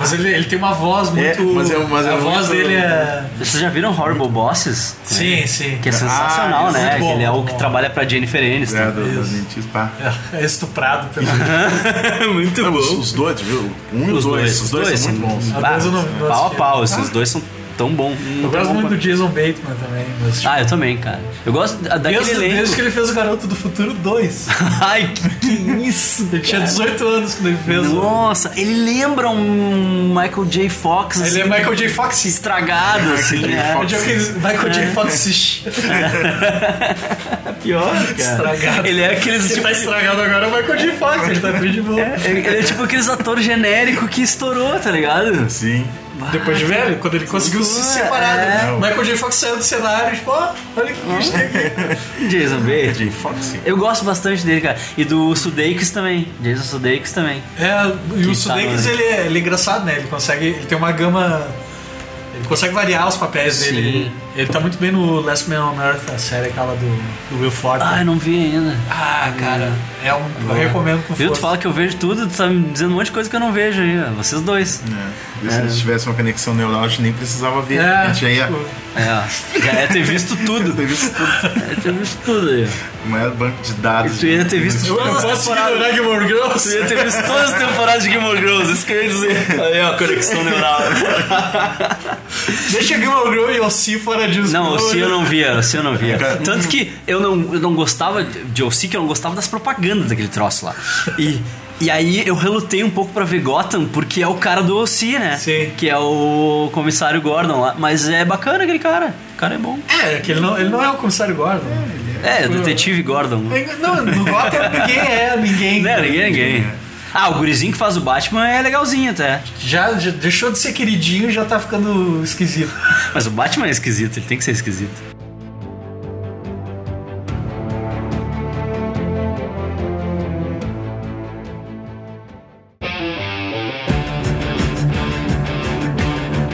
Mas ele, ele tem uma voz muito. mas é- mas é a voz muito- dele é. Vocês já viram Horrible Bosses? Sim, sim. Que é sensacional, Ah, né? muito Que bom, ele é o muito que bom. trabalha pra Jennifer Aniston. É, do, do pá. É estuprado pelo. muito Não, bom. os, os dois, viu? Um e os dois. Os dois são muito bons. Ah, dois eu não- não pau a pau, esses Ah. dois são tão bons. Eu gosto muito do Jason Bateman também. Mas, Ah, eu também, cara. Eu gosto da- daquele desde, elenco. desde que ele fez o Garoto do Futuro 2. Ai, que, que isso? Ele tinha cara. 18 anos quando ele fez o. Nossa, ele lembra um Michael J. Fox. Ele é assim, Michael J. Fox. Estragado, assim. É. Michael J. É. Fox. Pior, cara. Estragado. Ele é aqueles Quem tipo. tá estragado agora é o Michael J. Fox. Ele tá tudo de boa. Ele ele é tipo aqueles atores genéricos que estourou, tá ligado? Sim. Depois de velho, quando ele conseguiu se É. separar. né? Michael J. Fox saiu do cenário, tipo, ó, olha que bicho aqui. Jason Bates. J. Fox. Eu gosto bastante dele, cara. E do Sudeikis também. Jason Sudeikis também. É, e o Sudeikis, tá no- ele, é, ele é engraçado, né? Ele consegue. Ele tem uma gama. Ele consegue variar os papéis Sim. dele. Ele, tá muito bem no Last Man on Earth, a série aquela do, do Will Forte. Ah, eu não vi ainda. Ah, cara, é um. Eu recomendo com Viu? Tu força. fala que eu vejo tudo, tu tá me dizendo um monte de coisa que eu não vejo aí. ó. Vocês dois. É. Se a gente tivesse uma conexão neural, a gente nem precisava ver. É, a gente já ia. É, ó. Já ia ter visto tudo. ter visto tudo. Já ia ter visto tudo aí. O maior banco de dados. Tu ia ter visto todas as posso temporadas. ignorar Gilmore Girls. Tu ia ter visto todas as temporadas de Game of Thrones, isso que eu ia dizer. Aí, ó, conexão neural. Deixa Gilmore Girls e Ossi de Não, o eu não via, o eu não via. Tanto que eu não, eu não gostava de O Si, que eu não gostava das propagandas daquele troço lá. E, e aí eu relutei um pouco pra ver Gotham, porque é o cara do O Si, né? Sim. Que é o comissário Gordon lá. Mas é bacana aquele cara. O cara é bom. É, que ele não, ele não é o comissário Gordon. É, detetive Gordon. Não, no Gotham ninguém é ninguém. Não, ninguém é ninguém. Ah, o gurizinho que faz o Batman é legalzinho até. Já, já deixou de ser queridinho e já tá ficando esquisito. Mas o Batman é esquisito, ele tem que ser esquisito.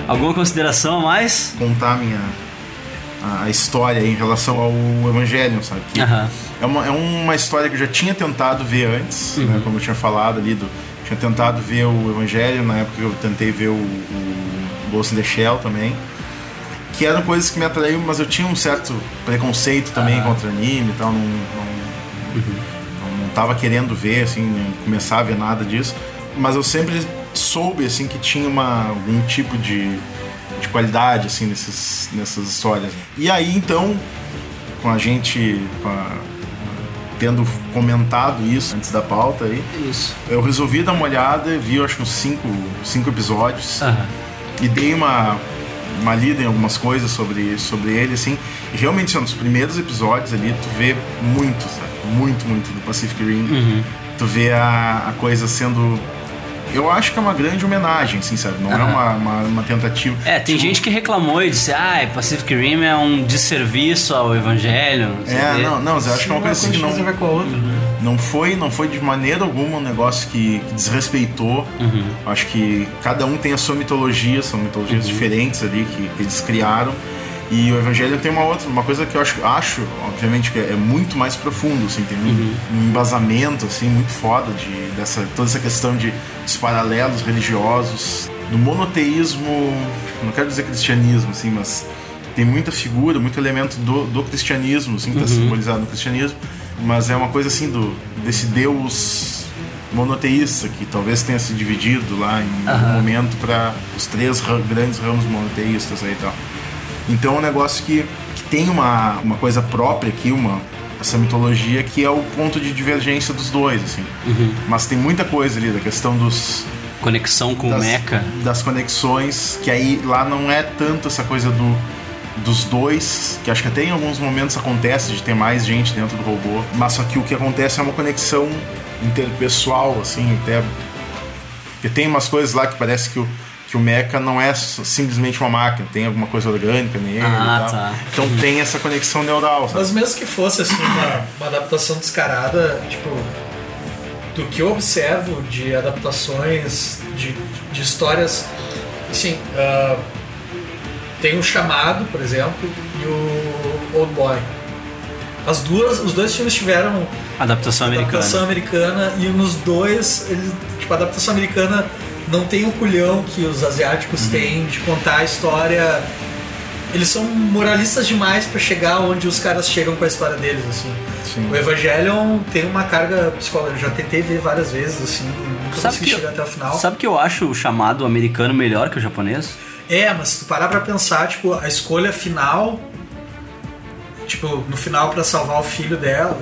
Alguma consideração a mais? Contar a minha. A, história em relação ao Evangelho, sabe? Que é, uma, é uma história que eu já tinha tentado ver antes, Uhum. né? Como eu tinha falado ali, do, tinha tentado ver o Evangelho, na época eu tentei ver o, o Ghost in the Shell também. Que eram coisas que me atraíam, mas eu tinha um certo preconceito também Aham. contra anime e tal, não, não, não, não tava querendo ver, assim, começar a ver nada disso. Mas eu sempre soube, assim, que tinha uma, algum tipo de, de qualidade, assim, nesses, nessas histórias. E aí, então, com a gente, com a- tendo comentado isso antes da pauta aí, Isso. eu resolvi dar uma olhada, vi, acho que uns cinco, cinco episódios Aham. e dei uma, uma lida em algumas coisas sobre, sobre ele, assim. E realmente, assim, nos primeiros episódios ali, tu vê muito, sabe? Muito, muito do Pacific Rim. Uhum. Tu vê a, a coisa sendo. Eu acho que é uma grande homenagem, assim, sabe? Não é Aham. uma, uma, uma tentativa. É, tem gente que reclamou e disse, ah, Pacific Rim é um desserviço ao Evangelho. não É, não, não, mas eu acho que é uma coisa assim que não, vai com a outra. não foi, não foi de maneira alguma um negócio que, que desrespeitou. Uhum. Acho que cada um tem a sua mitologia, são mitologias Uhum. diferentes ali que, que eles criaram. E o Evangelho tem uma outra, uma coisa que eu acho, acho obviamente, que é muito mais profundo, assim, tem um, Uhum. um embasamento, assim, muito foda de, dessa, toda essa questão de, dos paralelos religiosos, do monoteísmo, não quero dizer cristianismo, assim, mas tem muita figura, muito elemento do, do cristianismo, assim, que está Uhum. simbolizado no cristianismo, mas é uma coisa, assim, do, desse Deus monoteísta que talvez tenha se dividido lá em algum Aham. momento para os três ra- grandes ramos monoteístas aí e tal. Então é um negócio que, que tem uma, uma coisa própria aqui, uma, essa mitologia que é o ponto de divergência dos dois, assim. Uhum. Mas tem muita coisa ali da questão dos Conexão com o das, Mecha. das conexões, que aí lá não é tanto essa coisa do dos dois, que acho que até em alguns momentos acontece de ter mais gente dentro do robô, mas só que o que acontece é uma conexão interpessoal, assim, até. Porque tem umas coisas lá que parece que o, que o mecha não é simplesmente uma máquina, tem alguma coisa orgânica nele Ah, e tal. tá. Então tem essa conexão neural, sabe? Mas mesmo que fosse assim uma, uma adaptação descarada, tipo, do que eu observo de adaptações de, de histórias, assim, ah, tem o Chamado, por exemplo, e o Old Boy. As duas, os dois filmes tiveram Adaptação americana. adaptação americana e nos dois, eles, tipo, a adaptação americana não tem o culhão que os asiáticos Uhum. têm de contar a história. Eles são moralistas demais pra chegar onde os caras chegam com a história deles, assim. O Evangelion tem uma carga psicológica. Eu já tentei ver várias vezes, assim, nunca Sabe consegui que, chegar até o final. sabe que eu acho o chamado americano melhor que o japonês? É, mas se tu parar pra pensar, tipo, a escolha final, tipo, no final pra salvar o filho dela,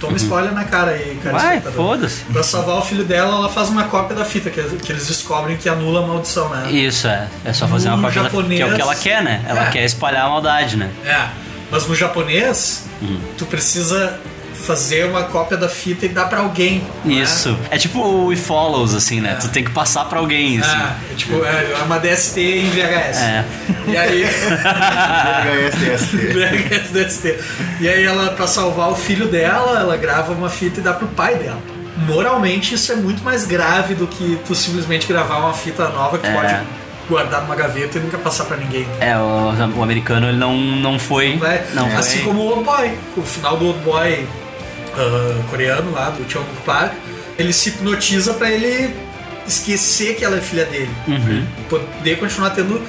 toma spoiler na cara aí, cara. Uhum. Vai, foda-se. Pra salvar o filho dela, ela faz uma cópia da fita, que, que eles descobrem que anula a maldição, né? Isso, é. É só fazer No uma cópia da- japonês- que é o que ela quer, né? Ela É. quer espalhar a maldade, né? É, mas no japonês, Hum. tu precisa fazer uma cópia da fita e dar pra alguém. né? Isso. É tipo o It Follows, assim, né? Tu tem que passar pra alguém, assim. Ah, é tipo, é uma DST em VHS. É. E aí. VHS DST. VHS DST. E aí ela, pra salvar o filho dela, ela grava uma fita e dá pro pai dela. Moralmente isso é muito mais grave do que tu simplesmente gravar uma fita nova que É. pode guardar numa gaveta e nunca passar pra ninguém. É, o, o americano ele não, não foi. Vai. Não foi. assim como o Old Boy. O final do Old Boy ah, coreano lá, do Chung Park, ele se hipnotiza pra ele esquecer que ela é filha dele. Uhum. Poder continuar tendo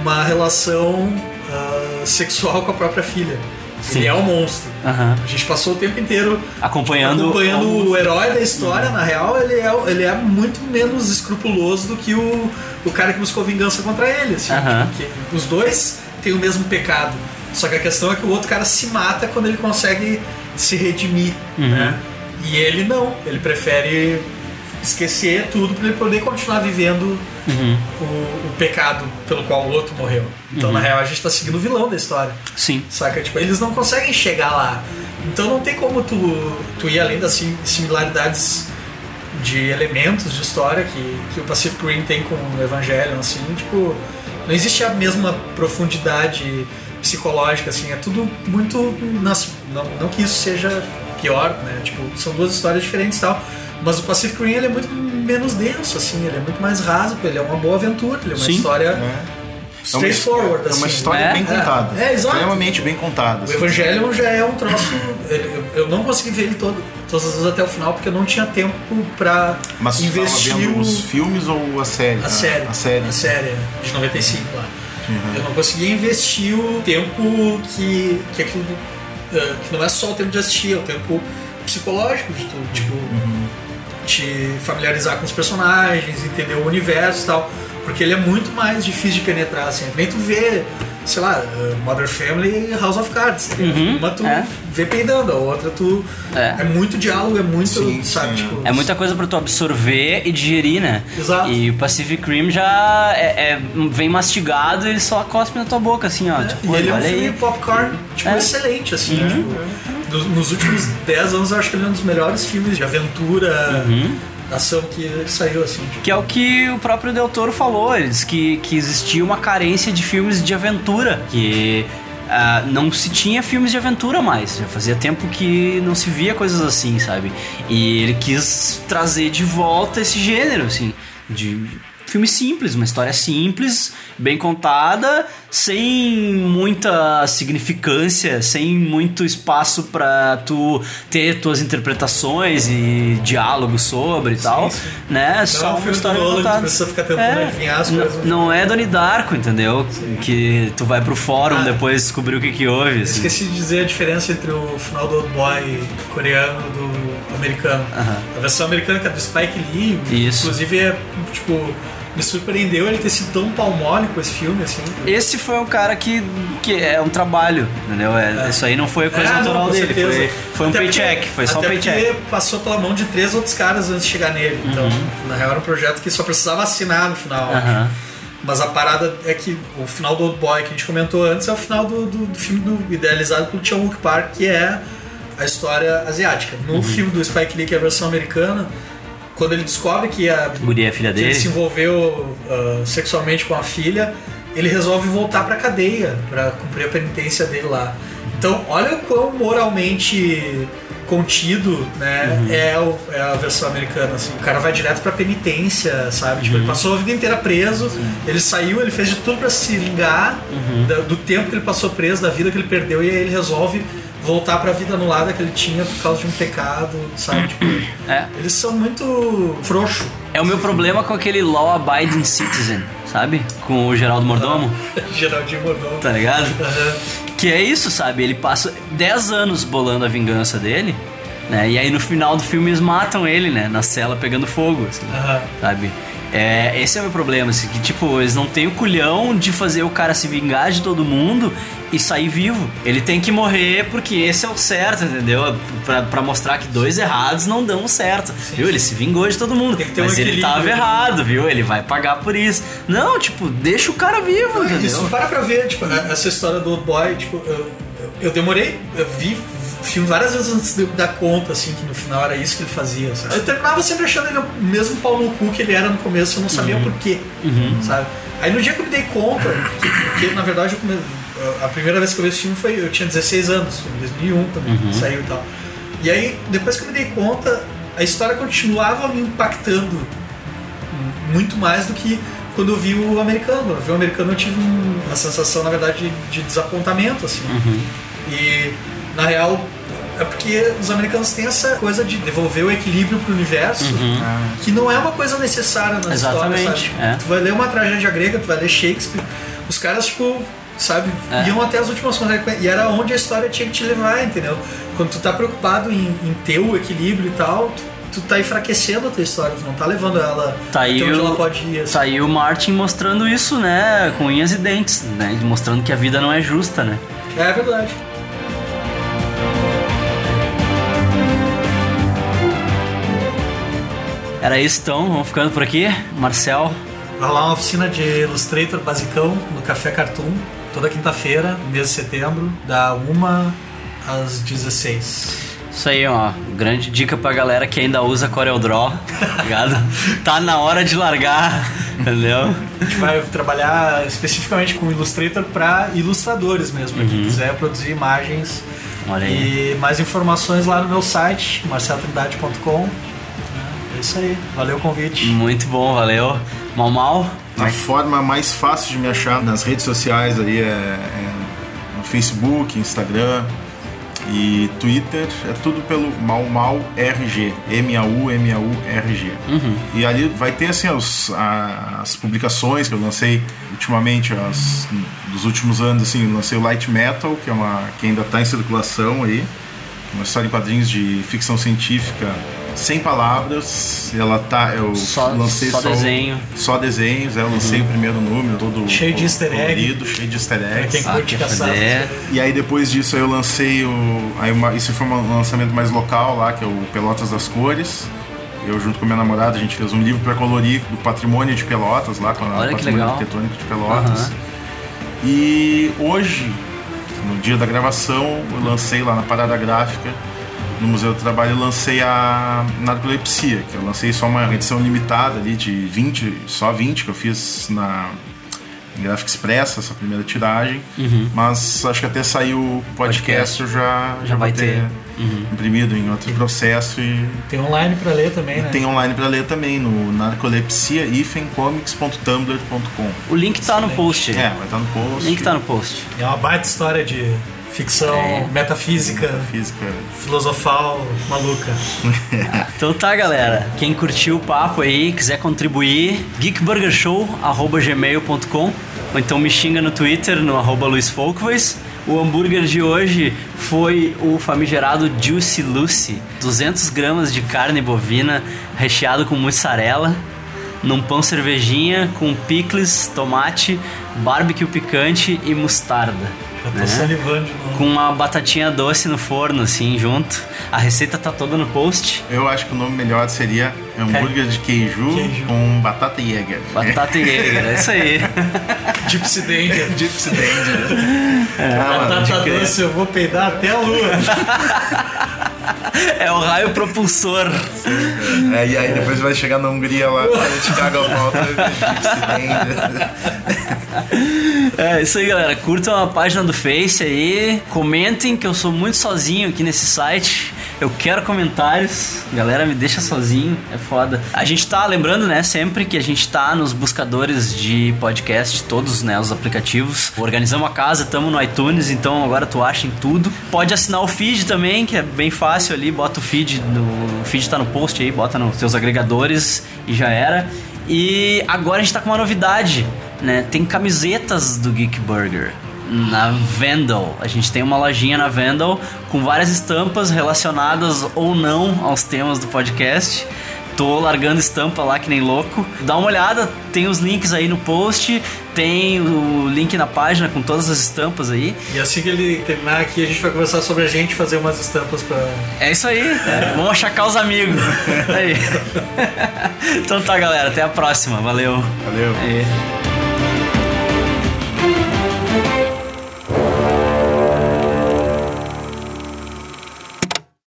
uma relação ah, sexual com a própria filha. Sim. Ele é um monstro. Aham. A gente passou o tempo inteiro Acompanhando, acompanhando o herói da história, na real, ele é, ele é muito menos escrupuloso do que o, o cara que buscou vingança contra ele. Assim, tipo, os dois têm o mesmo pecado. Só que a questão é que o outro cara se mata quando ele consegue se redimir. Uhum. Né? E ele não. Ele prefere esquecer tudo para ele poder continuar vivendo Uhum. o, o pecado pelo qual o outro morreu. Então, Uhum. na real, a gente tá seguindo o vilão da história. Sim. Saca? Tipo, eles não conseguem chegar lá. Então não tem como tu, tu ir além das sim- similaridades de elementos de história que, que o Pacific Rim tem com o Evangelion, assim, tipo, não existe a mesma profundidade psicológica, assim, é tudo muito. nas- não, não que isso seja pior, né? Tipo, são duas histórias diferentes e tal. Mas o Pacific Rim ele é muito menos denso, assim, ele é muito mais raso, ele é uma boa aventura, ele é uma Sim. história É uma, straightforward, é uma assim. história bem contada. É, é exato. Extremamente bem contada. O assim. Evangelion já é um troço. Eu, eu não consegui ver ele todo, todas as vezes até o final porque eu não tinha tempo pra Mas investir tava vendo o- os filmes ou a série? a série. A série. A série, de 95 lá. Uhum. Eu não conseguia investir o tempo que, que aquilo. eh, que não é só o tempo de assistir, é o tempo psicológico de tu, tipo, te familiarizar com os personagens, entender o universo e tal. Porque ele é muito mais difícil de penetrar, assim. Nem tu vê, sei lá, eh, Mother Family e House of Cards. Uhum, Uma tu é. vê peidando, a outra tu. É. É, muito diálogo, é muito. sabe, tipo. É muita coisa pra tu absorver e digerir, né? Exato. E o Pacific Rim já é, é- vem mastigado e ele só cospe na tua boca, assim, ó. Tipo, E ele é um olha filme aí. popcorn, tipo, É. excelente, assim. Uhum. Tipo, nos, nos últimos 10 anos eu acho que ele é um dos melhores filmes de aventura, Uhum. Ação que saiu, assim. Tipo, Que é o que o próprio Del Toro falou. Ele disse que, que existia uma carência de filmes de aventura. Que ah, não se tinha filmes de aventura mais. Já fazia tempo que não se via coisas assim, sabe? E ele quis trazer de volta esse gênero, assim, de filme simples, uma história simples, bem contada, sem muita significância, sem muito espaço pra tu ter tuas interpretações e diálogos sobre e tal, né? Não Só é um filme do história Nolan precisa ficar tentando É. adivinhar as N- coisas. Não é Donnie Darko, entendeu? Que tu vai pro fórum Ah. depois descobrir o que que houve. assim. Esqueci de dizer a diferença entre o final do Old Boy coreano do americano. Aham. A versão americana que é do Spike Lee, Isso. inclusive é, tipo, me surpreendeu ele ter sido tão com esse filme, assim. Esse foi um cara que, que é um trabalho, entendeu? É, Isso aí não foi coisa É, não, natural com dele, foi, foi um paycheck, foi só um paycheck. passou pela mão de três outros caras antes de chegar nele. Então, Uhum. na real, era um projeto que só precisava assinar no final. Aham. Mas a parada é que o final do Old Boy que a gente comentou antes é o final do, do, do filme do, idealizado pelo Chan Wook Park, que é a história asiática. No Uhum. filme do Spike Lee, que é a versão americana, quando ele descobre que a Guria é filha que ele dele. se envolveu ah, sexualmente com a filha, ele resolve voltar pra cadeia pra cumprir a penitência dele lá. Então, olha o quão moralmente contido, né, Uhum. é, o- é a versão americana, assim. O cara vai direto pra penitência, sabe? Tipo, Uhum. ele passou a vida inteira preso, ele saiu, ele fez de tudo pra se vingar Uhum. do tempo que ele passou preso, da vida que ele perdeu, e aí ele resolve voltar pra vida anulada que ele tinha por causa de um pecado, sabe? Tipo, É. eles são muito frouxo. É o meu problema com aquele Law Abiding Citizen, sabe? Com o Geraldo Mordomo, Geraldinho Mordomo. tá ligado? Que é isso, sabe? Ele passa 10 anos bolando a vingança dele, né? E aí no final do filme eles matam ele, né? Na cela pegando fogo, assim, Aham. sabe? É, esse é o meu problema, assim, que tipo, eles não têm o culhão de fazer o cara se vingar de todo mundo e sair vivo. Ele tem que morrer porque esse é o certo, entendeu? Pra, pra mostrar que dois errados não dão certo. viu? Ele se vingou de todo mundo. ter um Mas ele tava né? errado, viu? Ele vai pagar por isso. Não, tipo, deixa o cara vivo, entendeu? Isso, para pra ver, tipo, essa história do Boy, tipo, eu, eu- eu demorei, eu vi filme várias vezes antes de eu dar conta, assim, que no final era isso que ele fazia, sabe? Eu terminava sempre achando ele o mesmo pau no cu que ele era no começo, eu não sabia Uhum. por quê, sabe? Aí no dia que eu me dei conta, que, que, na verdade come- a primeira vez que eu vi esse filme foi, eu tinha 16 anos, em 2001 quando Uhum. saiu e tal. E aí, depois que eu me dei conta, a história continuava me impactando muito mais do que quando eu vi o americano. Quando eu vi o americano eu tive um- uma sensação, na verdade, de, de desapontamento, assim. Uhum. E, na real, é porque os americanos têm essa coisa de devolver o equilíbrio pro universo, Uhum. que não é uma coisa necessária na história, sabe? é. Tu vai ler uma tragédia grega, tu vai ler Shakespeare, os caras, tipo, sabe, É. iam até as últimas consequências, e era onde a história tinha que te levar, entendeu? Quando tu tá preocupado em, em ter o equilíbrio e tal, tu, tu tá enfraquecendo a tua história, tu não tá levando ela Tá até onde o, ela pode ir. assim. tá aí o Martin mostrando isso, né? Com unhas e dentes, né? Mostrando que a vida não é justa, né? É verdade. Era isso então, vamos ficando por aqui. Marcel, Vai lá uma oficina de Illustrator basicão no Café Cartoon, toda quinta-feira, mês de setembro, da 1 às 16. isso aí, ó. Grande dica pra galera que ainda usa CorelDRAW, tá ligado? Tá na hora de largar, entendeu? A gente vai trabalhar especificamente com Illustrator para ilustradores mesmo, pra quem Uhum. quiser produzir imagens. Olha aí. E mais informações lá no meu site, marceltrindade.com. É isso aí, valeu o convite. Muito bom, valeu. Mal Mal, A forma mais fácil de me achar nas redes sociais aí é, é no Facebook, Instagram e Twitter. É tudo pelo Mal Mal RG. M-A-U-M-A-U-R-G. Uhum. E ali vai ter assim os- a- as publicações que eu lancei ultimamente, as, dos últimos anos, assim, lancei o Light Metal, que é uma que ainda está em circulação aí, uma história em quadrinhos de ficção científica sem palavras. Ela tá, eu Só- lancei só o- desenho. só desenhos, é, eu lancei o primeiro número todo Cheio de easter egg. colorido, cheio de easter eggs. quem curte caçar. E aí depois disso eu lancei o. Aí uma, isso foi um lançamento mais local lá, que é o Pelotas das Cores. Eu junto com minha namorada, a gente fez um livro para colorir do patrimônio de Pelotas lá, com o Olha patrimônio arquitetônico de Pelotas. Aham. E hoje, no dia da gravação, eu lancei lá na Parada Gráfica, no Museu do Trabalho, eu lancei a Narcolepsia, que eu lancei só uma edição limitada ali de 20, só 20 que eu fiz na em Gráfica Expressa, essa primeira tiragem. Uhum. Mas acho que até saiu o podcast, eu já, Já já vai vou ter, ter. Uhum. imprimido em outro processo e Tem online pra ler também, e né? tem online para ler também no narcolepsia-comics.tumblr.com. o link tá no post. É, vai estar no post. O link tá no post. É uma baita história de ficção É. metafísica, Física. filosofal, maluca. Então tá, galera. Quem curtiu o papo aí, quiser contribuir, geekburgershow.gmail.com ou então me xinga no Twitter, no arroba Luiz Folkways. O hambúrguer de hoje foi o famigerado Juicy Lucy. 200 gramas de carne bovina recheado com mussarela, num pão cervejinha com picles, tomate, barbecue picante e mostarda. Eu tô né? salivando de novo. Com uma batatinha doce no forno, assim, junto. A receita tá toda no post. Eu acho que o nome melhor seria hambúrguer de queijo, com batata Jäger. Batata Jäger, é isso aí. Gypsy Danger. Gypsy Danger. Ah, mano, Batata doce, eu vou peidar até a lua. É o raio propulsor. É, e aí depois vai chegar na Hungria lá, a gente caga a volta. É isso aí, galera. Curtam a página do Face aí. Comentem que eu sou muito sozinho aqui nesse site. Eu quero comentários. Galera, me deixa sozinho. É foda. A gente tá lembrando, né, sempre que a gente tá nos buscadores de podcast, todos, né, os aplicativos. Organizamos a casa, tamo no iTunes, então agora tu acha em tudo. Pode assinar o feed também, que é bem fácil ali. Bota o feed, no, o feed tá no post aí, bota nos seus agregadores e já era. E agora a gente tá com uma novidade, né? Tem camisetas do Geek Burger na Vandal. A gente tem uma lojinha na Vandal com várias estampas relacionadas ou não aos temas do podcast. Tô largando estampa lá que nem louco. Dá uma olhada, tem os links aí no post, tem o link na página com todas as estampas aí. E assim que ele terminar aqui, a gente vai conversar sobre a gente fazer umas estampas pra. É isso aí, é, vamos achacar os amigos. Aí. então tá, galera, até a próxima. Valeu. Valeu. Aí.